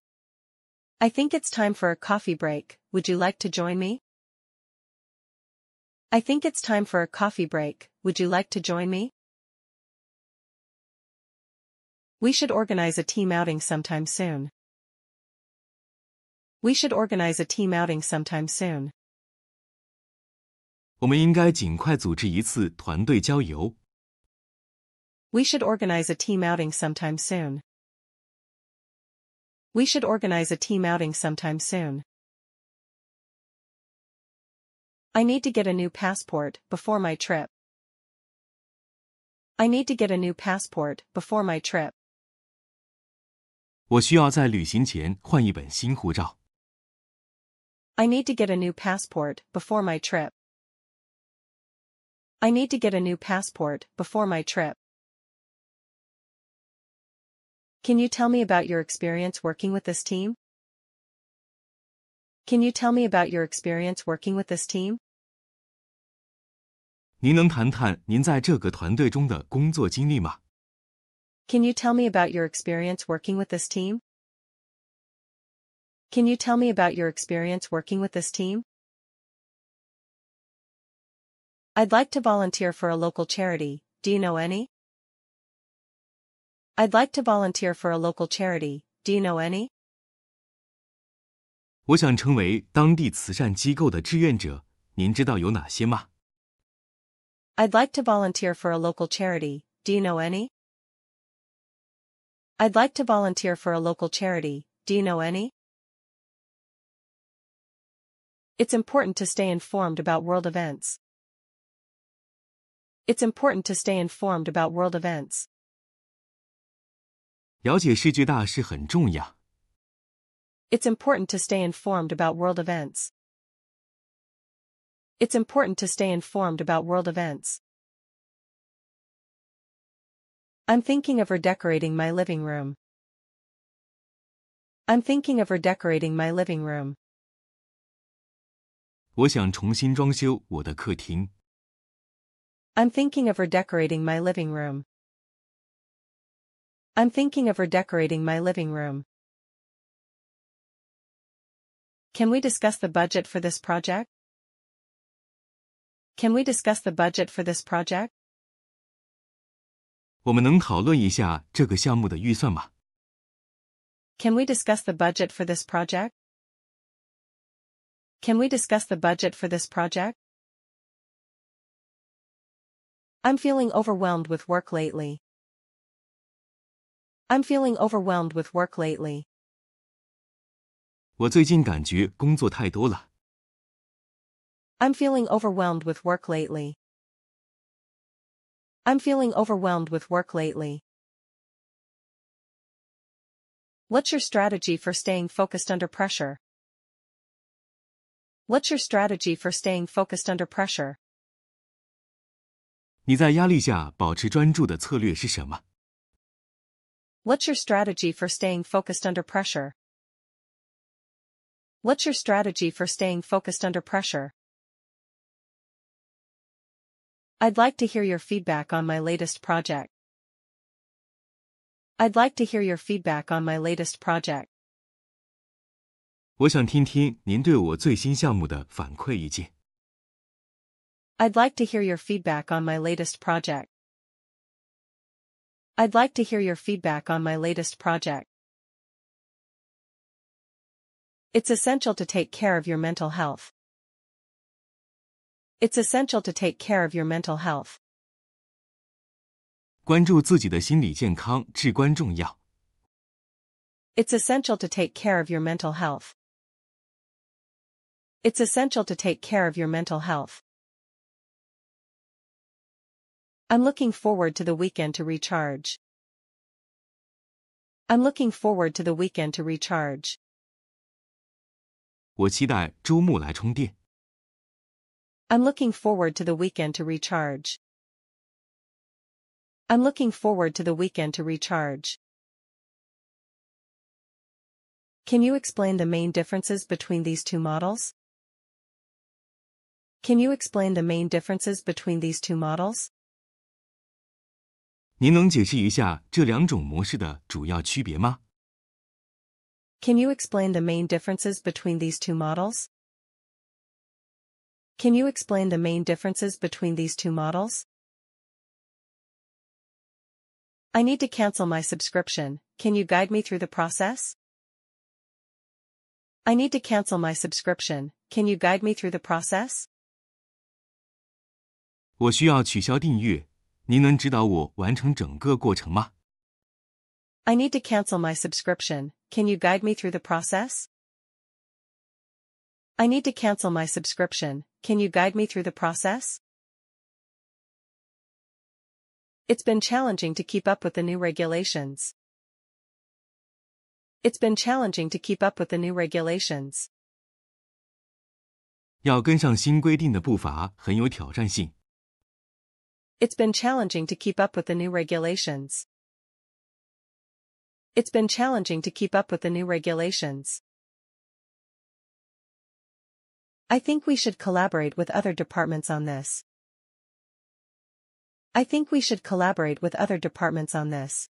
I think it's time for a coffee break, would you like to join me? I think it's time for a coffee break, would you like to join me? We should organize a team outing sometime soon. We should organize a team outing sometime soon. 我们应该尽快组织一次团队郊游。 We should organize a team outing sometime soon. We should organize a team outing sometime soon. I need to get a new passport before my trip. I need to get a new passport before my trip. 我需要在旅行前换一本新护照。 I need to get a new passport before my trip. I need to get a new passport before my trip. Can you tell me about your experience working with this team? Can you tell me about your experience working with this team? 您能谈谈您在这个团队中的工作经历吗？ Can you tell me about your experience working with this team? Can you tell me about your experience working with this team? I'd like to volunteer for a local charity, do you know any? I'd like to volunteer for a local charity, do you know any? 我想成为当地慈善机构的志愿者，您知道有哪些吗？ I'd like to volunteer for a local charity, do you know any? I'd like to volunteer for a local charity, do you know any? It's important to stay informed about world events. It's important to stay informed about world events. 了解世界大事很重要。 It's important to stay informed about world events. It's important to stay informed about world events. I'm thinking of redecorating my living room. I'm thinking of redecorating my living room. 我想重新装修我的客厅。 I'm thinking of redecorating my living room. I'm thinking of redecorating my living room. Can we discuss the budget for this project? Can we discuss the budget for this project? 我们能讨论一下这个项目的预算吗？ Can we discuss the budget for this project? Can we discuss the budget for this project? I'm feeling overwhelmed with work lately. I'm feeling overwhelmed with work lately. 我最近感觉工作太多了。 I'm feeling overwhelmed with work lately. I'm feeling overwhelmed with work lately. What's your strategy for staying focused under pressure? What's your strategy for staying focused under pressure? 你在压力下保持专注的策略是什么？ What's your strategy for staying focused under pressure? What's your strategy for staying focused under pressure? I'd like to hear your feedback on my latest project. I'd like to hear your feedback on my latest project. 我想听听您对我最新项目的反馈意见。 I'd like to hear your feedback on my latest project. I'd like to hear your feedback on my latest project. It's essential to take care of your mental health. It's essential to take care of your mental health. 关注自己的心理健康至关重要。 It's essential to take care of your mental health. It's essential to take care of your mental health. I'm looking forward to the weekend to recharge. I'm looking forward to the weekend to recharge. 我期待周末来充电。 I'm looking forward to the weekend to recharge. I'm looking forward to the weekend to recharge. Can you explain the main differences between these two models? Can you explain the main differences between these two models? 您能解释一下这两种模式的主要区别吗？ Can you explain the main differences between these two models? Can you explain the main differences between these two models? I need to cancel my subscription, can you guide me through the process? I need to cancel my subscription, can you guide me through the process? 我需要取消订阅，您能指导我完成整个过程吗？ I need to cancel my subscription, can you guide me through the process? I need to cancel my subscription, can you guide me through the process? It's been challenging to keep up with the new regulations. It's been challenging to keep up with the new regulations. 要跟上新规定的步伐很有挑战性。 It's been challenging to keep up with the new regulations. It's been challenging to keep up with the new regulations. I think we should collaborate with other departments on this. I think we should collaborate with other departments on this.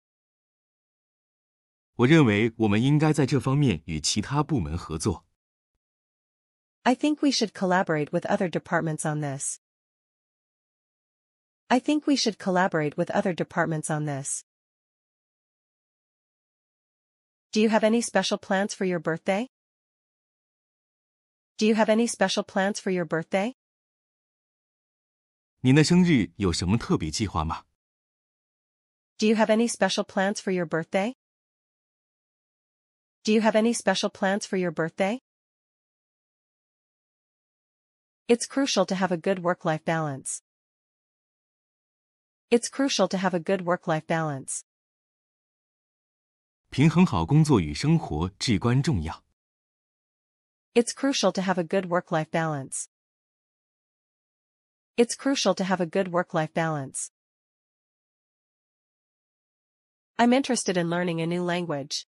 我认为我们应该在这方面与其他部门合作。 I think we should collaborate with other departments on this. I think we should collaborate with other departments on this. Do you have any special plans for your birthday? Do you have any special plans for your birthday? 您的生日有什么特别计划吗？ Do you have any special plans for your birthday? Do you have any special plans for your birthday? It's crucial to have a good work-life balance. It's crucial to have a good work-life balance. 平衡好工作与生活至关重要。 It's crucial to have a good work-life balance. It's crucial to have a good work-life balance. I'm interested in learning a new language.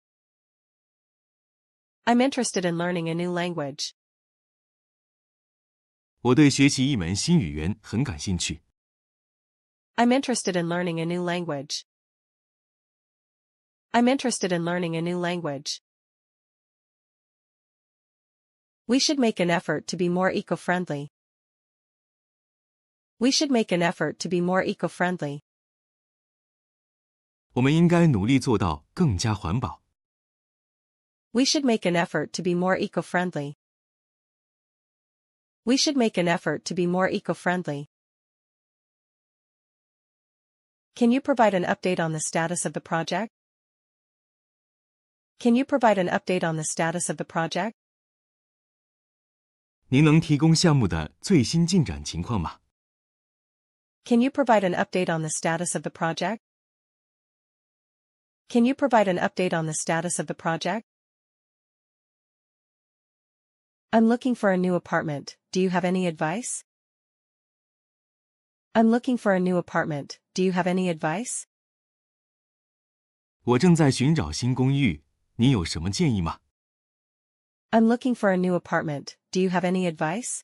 I'm interested in learning a new language. 我对学习一门新语言很感兴趣。 I'm interested in learning a new language. I'm interested in learning a new language. We should make an effort to be more eco-friendly. We should make an effort to be more eco-friendly. 我们应该努力做到更加环保。 We should make an effort to be more eco-friendly. We should make an effort to be more eco-friendly. Can you provide an update on the status of the project? Can you provide an update on the status of the project? 您能提供项目的最新进展情况吗？ Can you provide an update on the status of the project? Can you provide an update on the status of the project? I'm looking for a new apartment, do you have any advice? I'm looking for a new apartment, do you have any advice? 我正在寻找新公寓，您有什么建议吗？ I'm looking for a new apartment, do you have any advice?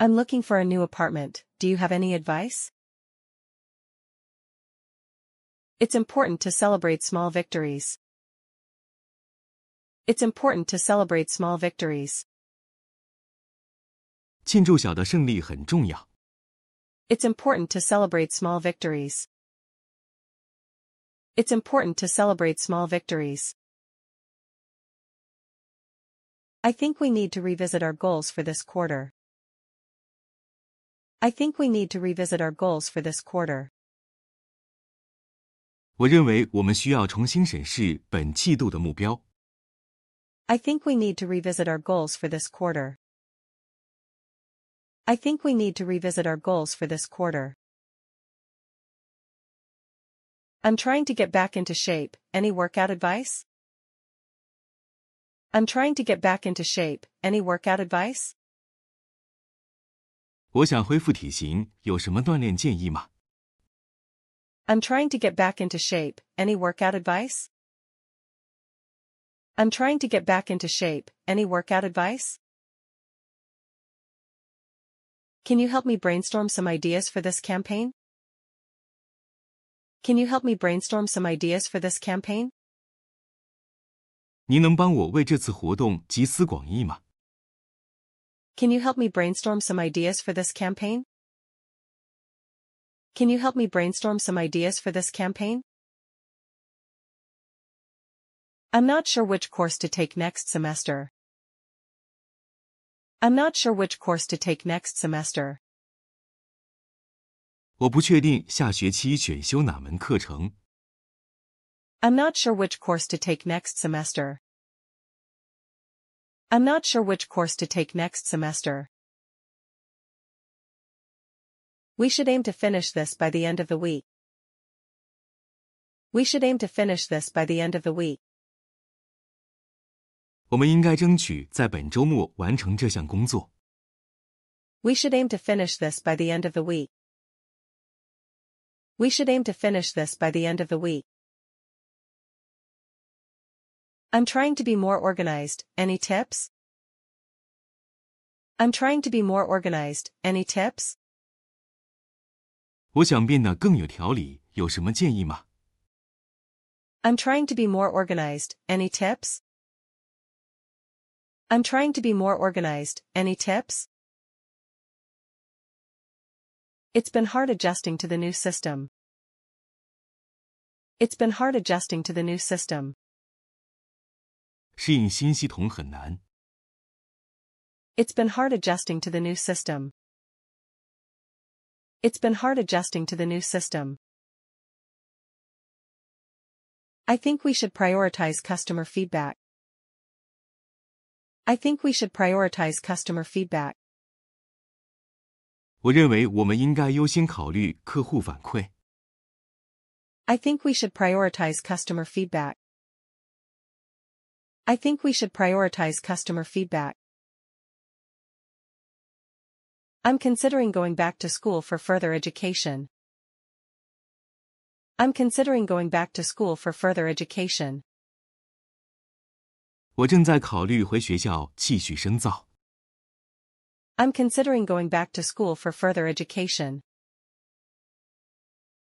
I'm looking for a new apartment, do you have any advice? It's important to celebrate small victories. It's important to celebrate small victories. 庆祝小的胜利很重要。 It's important to celebrate small victories. It's important to celebrate small victories. I think we need to revisit our goals for this quarter. I think we need to revisit our goals for this quarter. 我认为我们需要重新审视本季度的目标。 I think we need to revisit our goals for this quarter. I think we need to revisit our goals for this quarter. I'm trying to get back into shape, any workout advice? I'm trying to get back into shape, any workout advice? 我想恢复体型，有什么锻炼建议吗？ I'm trying to get back into shape, any workout advice? I'm trying to get back into shape, any workout advice? Can you help me brainstorm some ideas for this campaign? Can you help me brainstorm some ideas for this campaign? 您能帮我为这次活动集思广益吗？ Can you help me brainstorm some ideas for this campaign? Can you help me brainstorm some ideas for this campaign? I'm not sure which course to take next semester. I'm not sure which course to take next semester. 我不确定下学期选修哪门课程。 I'm not sure which course to take next semester. I'm not sure which course to take next semester. We should aim to finish this by the end of the week. We should aim to finish this by the end of the week. 我们应该争取在本周末完成这项工作。 We should aim to finish this by the end of the week. We should aim to finish this by the end of the week. I'm trying to be more organized, any tips? I'm trying to be more organized, any tips? 我想变得更有条理，有什么建议吗？ I'm trying to be more organized, any tips? I'm trying to be more organized, any tips? It's been hard adjusting to the new system. It's been hard adjusting to the new system. 适应新系统很难。 It's been hard adjusting to the new system. It's been hard adjusting to the new system. I think we should prioritize customer feedback. I think we should prioritize customer feedback. 我认为我们应该优先考虑客户反馈。 I think we should prioritize customer feedback. I think we should prioritize customer feedback. I'm considering going back to school for further education. I'm considering going back to school for further education. 我正在考虑回学校继续深造。 I'm considering going back to school for further education.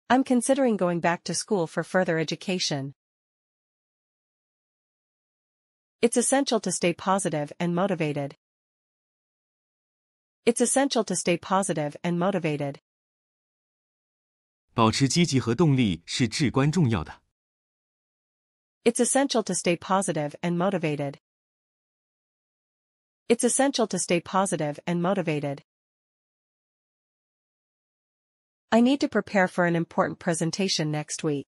I'm considering going back to school for further education. It's essential to stay positive and motivated. It's essential to stay positive and motivated. 保持积极和动力是至关重要的。 It's essential to stay positive and motivated. It's essential to stay positive and motivated. I need to prepare for an important presentation next week.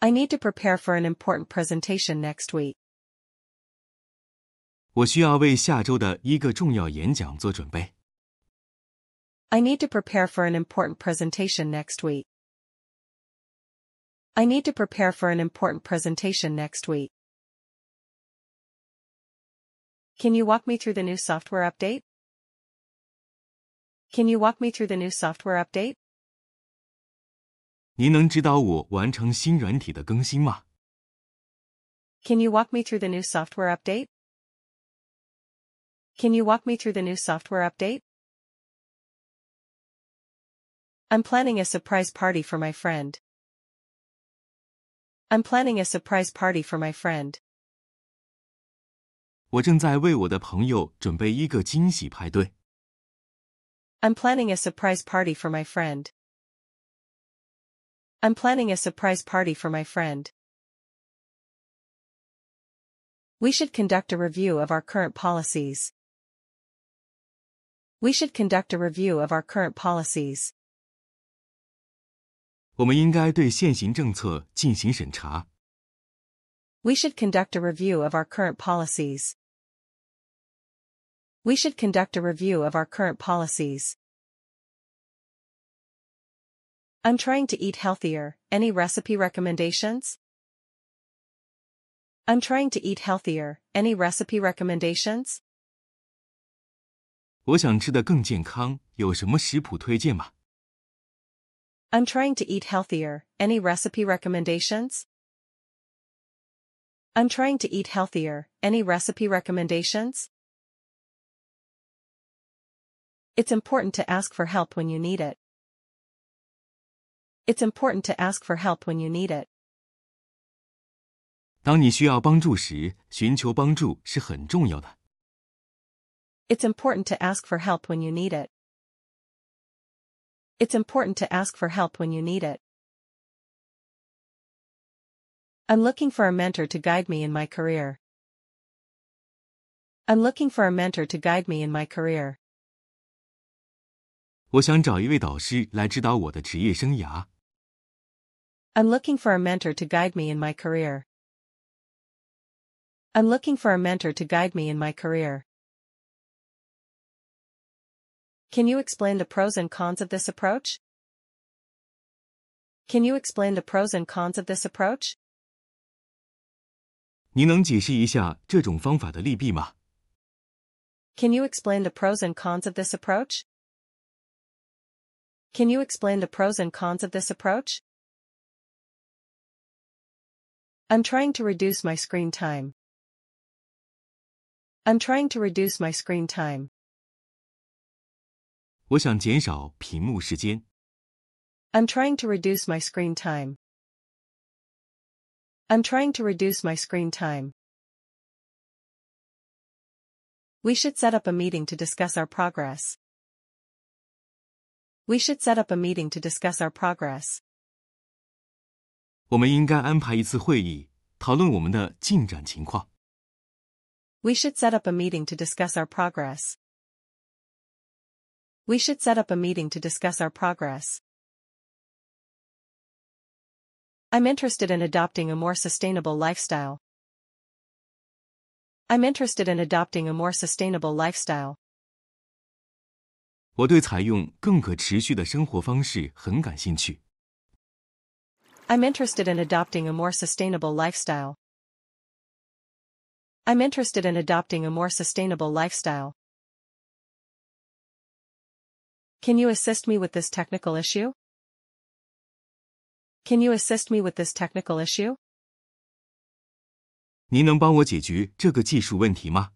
I need to prepare for an important presentation next week. 我需要为下周的一个重要演讲做准备。 I need to prepare for an important presentation next week. I need to prepare for an important presentation next week. Can you walk me through the new software update? Can you walk me through the new software update? 您能指导我完成新软体的更新吗？ Can you walk me through the new software update? Can you walk me through the new software update? I'm planning a surprise party for my friend. I'm planning a surprise party for my friend. 我正在为我的朋友准备一个惊喜派对。 I'm planning a surprise party for my friend. I'm planning a surprise party for my friend. We should conduct a review of our current policies. We should conduct a review of our current policies. 我们应该对现行政策进行审查。 We should conduct a review of our current policies. We should conduct a review of our current policies. I'm trying to eat healthier. Any recipe recommendations? I'm trying to eat healthier. Any recipe recommendations? 我想吃的更健康，有什么食谱推荐吗？ I'm trying to eat healthier. Any recipe recommendations? I'm trying to eat healthier. Any recipe recommendations? It's important to ask for help when you need it. It's important to ask for help when you need it. 当你需要帮助时，寻求帮助是很重要的。 It's important to ask for help when you need it. It's important to ask for help when you need it. I'm looking for a mentor to guide me in my career. I'm looking for a mentor to guide me in my career. 我想找一位导师来指导我的职业生涯。 I'm looking for a mentor to guide me in my career. I'm looking for a mentor to guide me in my career. Can you explain the pros and cons of this approach? Can you explain the pros and cons of this approach? 您能解释一下这种方法的利弊吗？ Can you explain the pros and cons of this approach? Can you explain the pros and cons of this approach? I'm trying to reduce my screen time. I'm trying to reduce my screen time. 我想减少屏幕时间。 I'm trying to reduce my screen time. I'm trying to reduce my screen time. We should set up a meeting to discuss our progress. We should set up a meeting to discuss our progress. 我们应该安排一次会议，讨论我们的进展情况。 We should set up a meeting to discuss our progress. We should set up a meeting to discuss our progress. I'm interested in adopting a more sustainable lifestyle. I'm interested in adopting a more sustainable lifestyle. 我对采用更可持续的生活方式很感兴趣。 I'm interested in adopting a more sustainable lifestyle. I'm interested in adopting a more sustainable lifestyle. Can you assist me with this technical issue? Can you assist me with this technical issue? 您能帮我解决这个技术问题吗？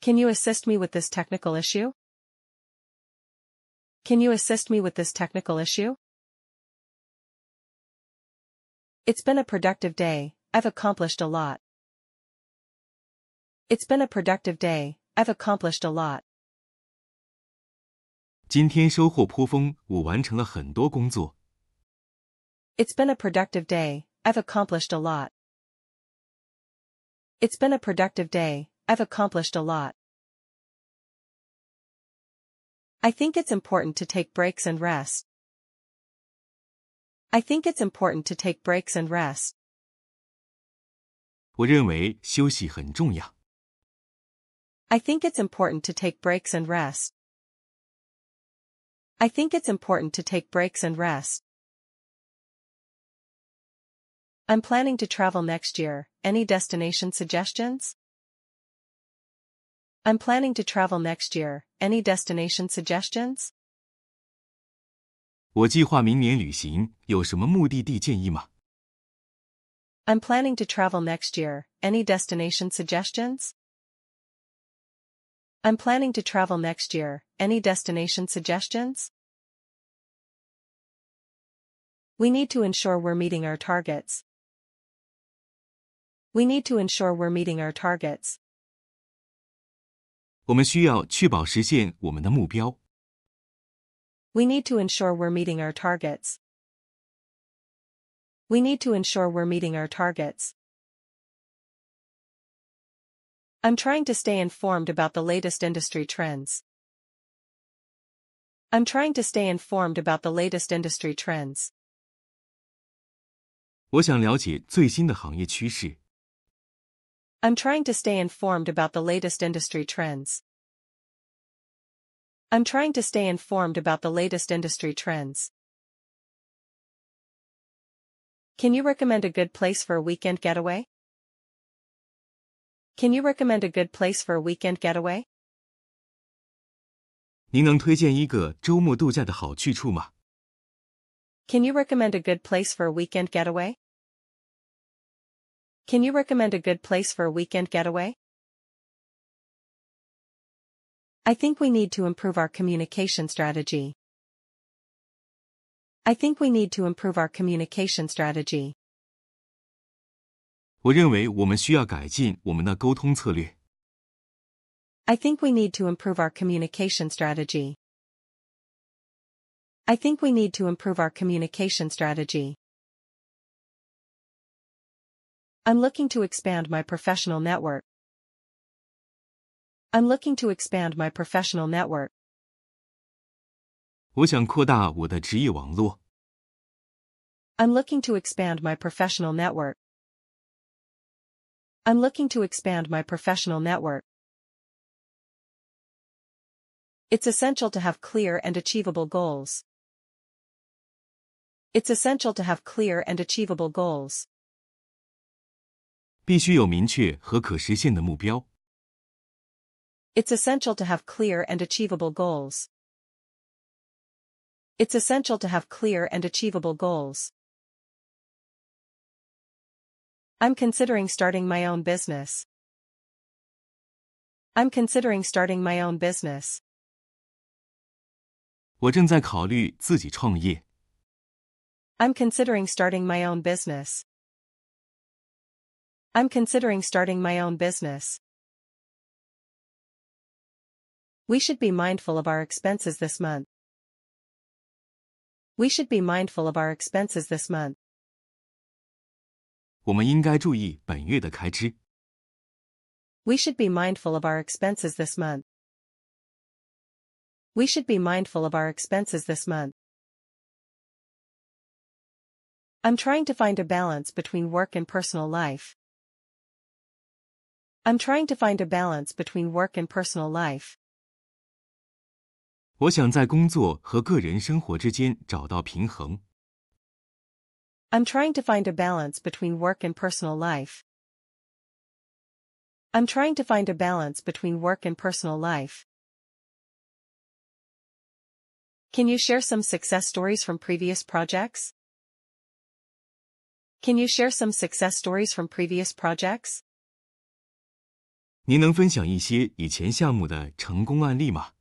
Can you assist me with this technical issue? Can you assist me with this technical issue? It's been a productive day, I've accomplished a lot. It's been a productive day, I've accomplished a lot. 今天收获颇丰，我完成了很多工作。 It's been a productive day, I've accomplished a lot. It's been a productive day, I've accomplished a lot. I think it's important to take breaks and rest. I think it's important to take breaks and rest. 我认为休息很重要。 I think it's important to take breaks and rest. I think it's important to take breaks and rest. I'm planning to travel next year. Any destination suggestions? I'm planning to travel next year. Any destination suggestions? 我计划明年旅行，有什么目的地建议吗？ I'm planning to travel next year. Any destination suggestions? I'm planning to travel next year. Any destination suggestions? We need to ensure we're meeting our targets. We need to ensure we're meeting our targets. 我们需要确保实现我们的目标。 We need to ensure we're meeting our targets. We need to ensure we're meeting our targets. I'm trying to stay informed about the latest industry trends. I'm trying to stay informed about the latest industry trends. 我想了解最新的行业趋势。 I'm trying to stay informed about the latest industry trends. I'm trying to stay informed about the latest industry trends. Can you recommend a good place for a weekend getaway? Can you recommend a good place for a weekend getaway? 您能推荐一个周末度假的好去处吗？ Can you recommend a good place for a weekend getaway? Can you recommend a good place for a weekend getaway? I think we need to improve our communication strategy. I think we need to improve our communication strategy. 我认为我们需要改进我们的沟通策略。 I think we need to improve our communication strategy. I think we need to improve our communication strategy. I'm looking to expand my professional network. I'm looking to expand my professional network. 我想扩大我的职业网络。 I'm looking to expand my professional network. I'm looking to expand my professional network. It's essential to have clear and achievable goals. It's essential to have clear and achievable goals. 必须有明确和可实现的目标。 It's essential to have clear and achievable goals. It's essential to have clear and achievable goals. I'm considering starting my own business. I'm considering starting my own business. 我正在考虑自己创业。 I'm considering starting my own business. I'm considering starting my own business. We should be mindful of our expenses this month. We should be mindful of our expenses this month. 我们应该注意本月的开支。 We should be mindful of our expenses this month. We should be mindful of our expenses this month. I'm trying to find a balance between work and personal life. I'm trying to find a balance between work and personal life. 我想在工作和个人生活之间找到平衡。 I'm trying to find a balance between work and personal life. I'm trying to find a balance between work and personal life. Can you share some success stories from previous projects? Can you share some success stories from previous projects? 您能分享一些以前项目的成功案例吗？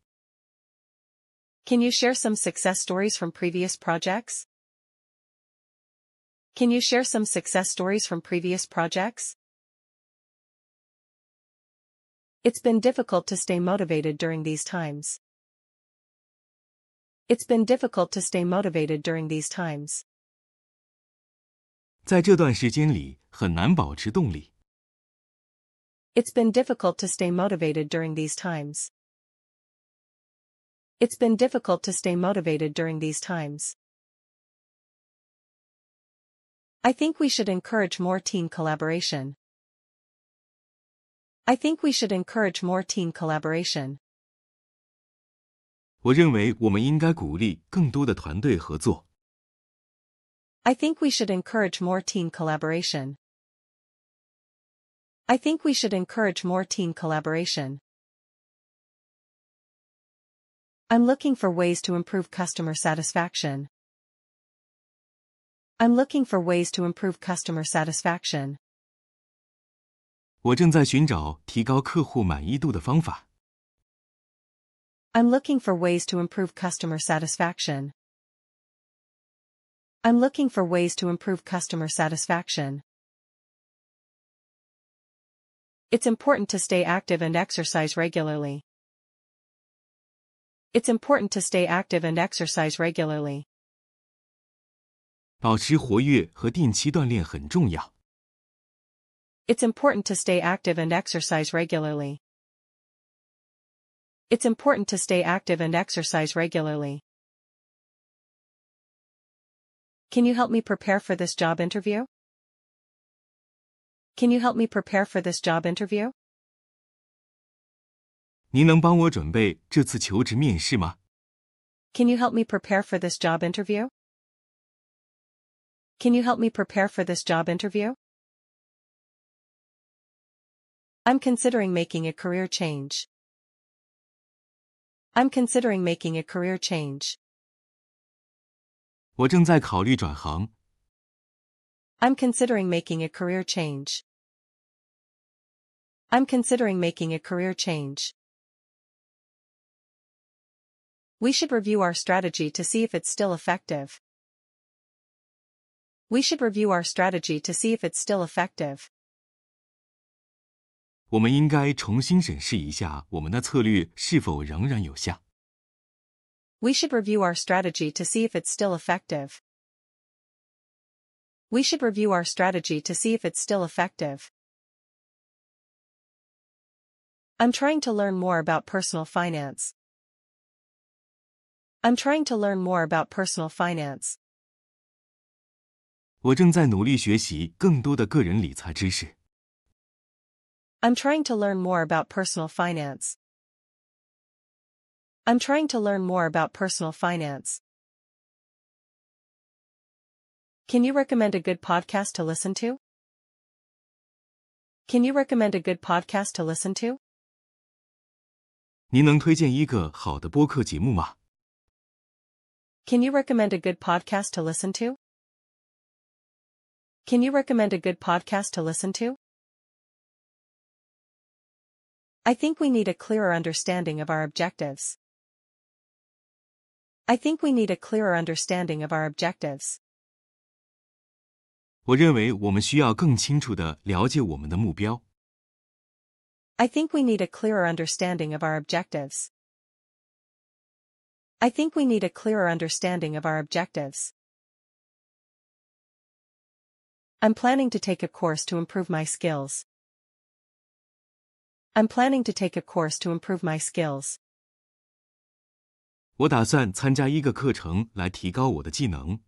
Can you share some success stories from previous projects? Can you share some success stories from previous projects? It's been difficult to stay motivated during these times. It's been difficult to stay motivated during these times. 在这段时间里很难保持动力。 It's been difficult to stay motivated during these times. It's been difficult to stay motivated during these times. I think we should encourage more team collaboration. I think we should encourage more team collaboration. 我认为我们应该鼓励更多的团队合作。 I think we should encourage more team collaboration. I think we should encourage more team collaboration. I'm looking for ways to improve customer satisfaction. I'm looking for ways to improve customer satisfaction. 我正在寻找提高客户满意度的方法。 I'm looking for ways to improve customer satisfaction. I'm looking for ways to improve customer satisfaction. It's important to stay active and exercise regularly. It's important to stay active and exercise regularly. 保持活跃和定期锻炼很重要。 It's important to stay active and exercise regularly. It's important to stay active and exercise regularly. Can you help me prepare for this job interview? Can you help me prepare for this job interview? 您能帮我准备这次求职面试吗？ Can you help me prepare for this job interview? Can you help me prepare for this job interview? I'm considering making a career change. I'm considering making a career change. 我正在考虑转行。 I'm considering making a career change. I'm considering making a career change. We should review our strategy to see if it's still effective. We should review our strategy to see if it's still effective. 我们应该重新审视一下我们的策略是否仍然有效。 We should review our strategy to see if it's still effective. We should review our strategy to see if it's still effective. I'm trying to learn more about personal finance. I'm trying to learn more about personal finance. 我正在努力学习更多的个人理财知识。 I'm trying to learn more about personal finance. I'm trying to learn more about personal finance. Can you recommend a good podcast to listen to? Can you recommend a good podcast to listen to? 您能推荐一个好的播客节目吗？ Can you recommend a good podcast to listen to? Can you recommend a good podcast to listen to? I think we need a clearer understanding of our objectives. I think we need a clearer understanding of our objectives. 我认为我们需要更清楚地了解我们的目标。 I think we need a clearer understanding of our objectives. I think we need a clearer understanding of our objectives. I'm planning to take a course to improve my skills. I'm planning to take a course to improve my skills. 我打算参加一个课程来提高我的技能。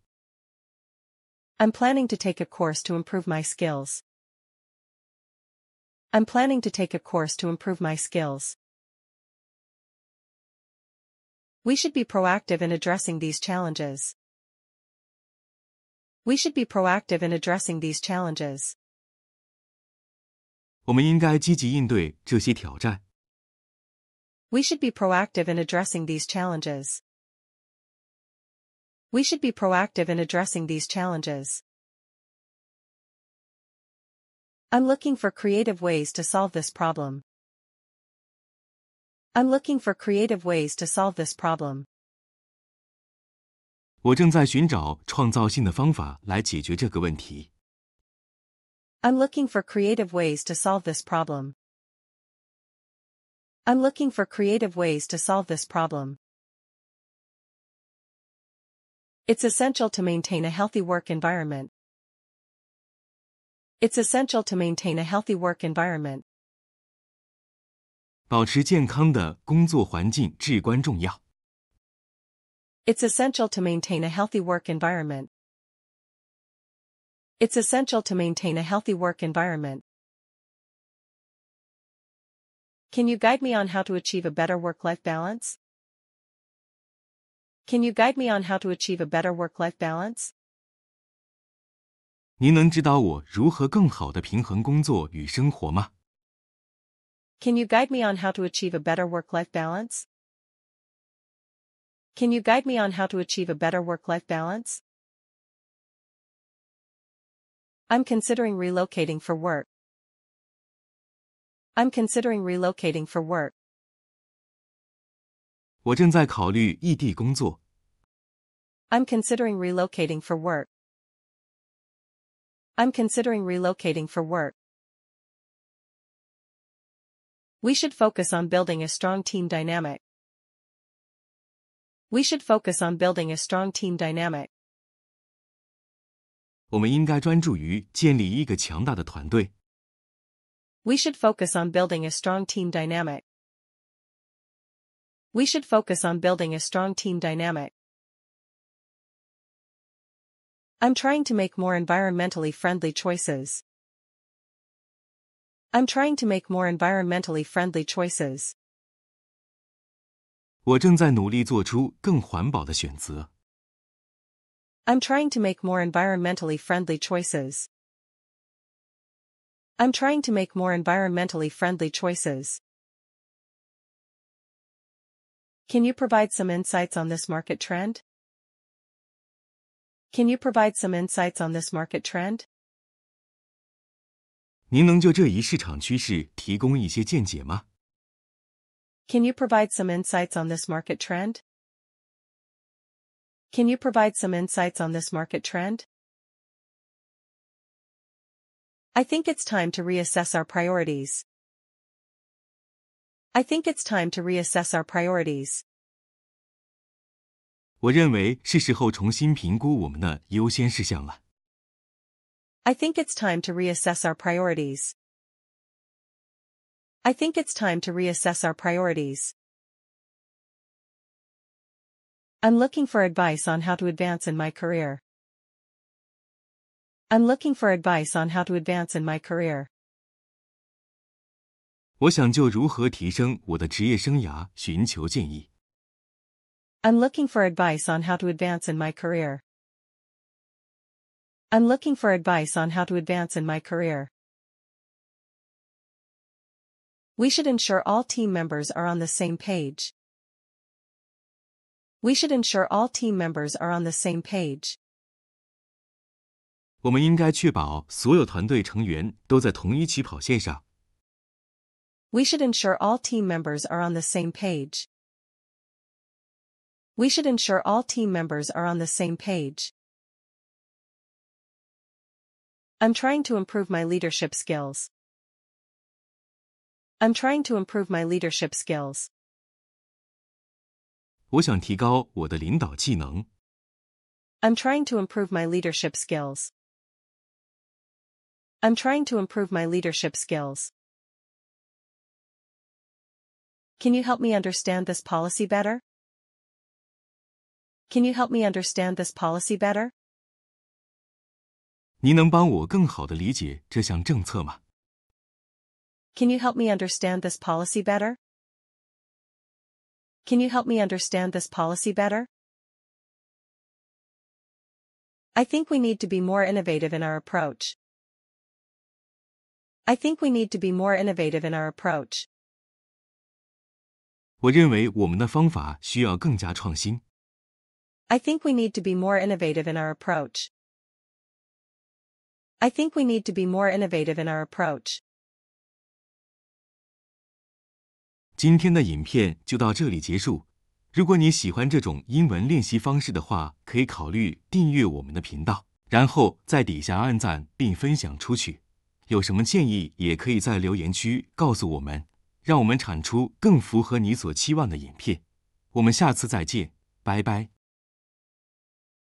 I'm planning to take a course to improve my skills. I'm planning to take a course to improve my skills. We should be proactive in addressing these challenges. We should be proactive in addressing these challenges. 我们应该积极应对这些挑战。 We should be proactive in addressing these challenges. We should be proactive in addressing these challenges. I'm looking for creative ways to solve this problem. I'm looking for creative ways to solve this problem. 我正在寻找创造性的方法来解决这个问题。 I'm looking for creative ways to solve this problem. I'm looking for creative ways to solve this problem. It's essential to maintain a healthy work environment. It's essential to maintain a healthy work environment. 保持健康的工作环境至关重要。 It's essential to maintain a healthy work environment. It's essential to maintain a healthy work environment. Can you guide me on how to achieve a better work-life balance? Can you guide me on how to achieve a better work-life balance? 您能指导我如何更好地平衡工作与生活吗？ Can you guide me on how to achieve a better work-life balance? Can you guide me on how to achieve a better work-life balance? I'm considering relocating for work. I'm considering relocating for work. 我正在考虑异地工作。 I'm considering relocating for work. I'm considering relocating for work. We should focus on building a strong team dynamic. We should focus on building a strong team dynamic. 我们应该专注于建立一个强大的团队。 We should focus on building a strong team dynamic. We should focus on building a strong team dynamic. I'm trying to make more environmentally friendly choices. I'm trying to make more environmentally friendly choices. 我正在努力做出更环保的选择。 I'm trying to make more environmentally friendly choices. I'm trying to make more environmentally friendly choices. Can you provide some insights on this market trend? Can you provide some insights on this market trend? 您能就这一市场趋势提供一些见解吗？ Can you provide some insights on this market trend? Can you provide some insights on this market trend? I think it's time to reassess our priorities. I think it's time to reassess our priorities. 我认为是时候重新评估我们的优先事项了。 I think it's time to reassess our priorities. I think it's time to reassess our priorities. I'm looking for advice on how to advance in my career. I'm looking for advice on how to advance in my career. 我想就如何提升我的职业生涯寻求建议。 I'm looking for advice on how to advance in my career. I'm looking for advice on how to advance in my career. We should ensure all team members are on the same page. We should ensure all team members are on the same page. 我们应该确保所有团队成员都在同一起跑线上。 We should ensure all team members are on the same page. We should ensure all team members are on the same page. I'm trying to improve my leadership skills. I'm trying to improve my leadership skills. 我想提高我的领导技能。 I'm trying to improve my leadership skills. I'm trying to improve my leadership skills. Can you help me understand this policy better? Can you help me understand this policy better? 您能帮我更好地理解这项政策吗？ Can you help me understand this policy better? Can you help me understand this policy better? I think we need to be more innovative in our approach. I think we need to be more innovative in our approach. 我认为我们的方法需要更加创新。 I think we need to be more innovative in our approach. I think we need to be more innovative in our approach. 今天的影片就到这里结束。如果你喜欢这种英文练习方式的话，可以考虑订阅我们的频道，然后在底下按赞并分享出去。有什么建议，也可以在留言区告诉我们，让我们产出更符合你所期望的影片。我们下次再见，拜拜。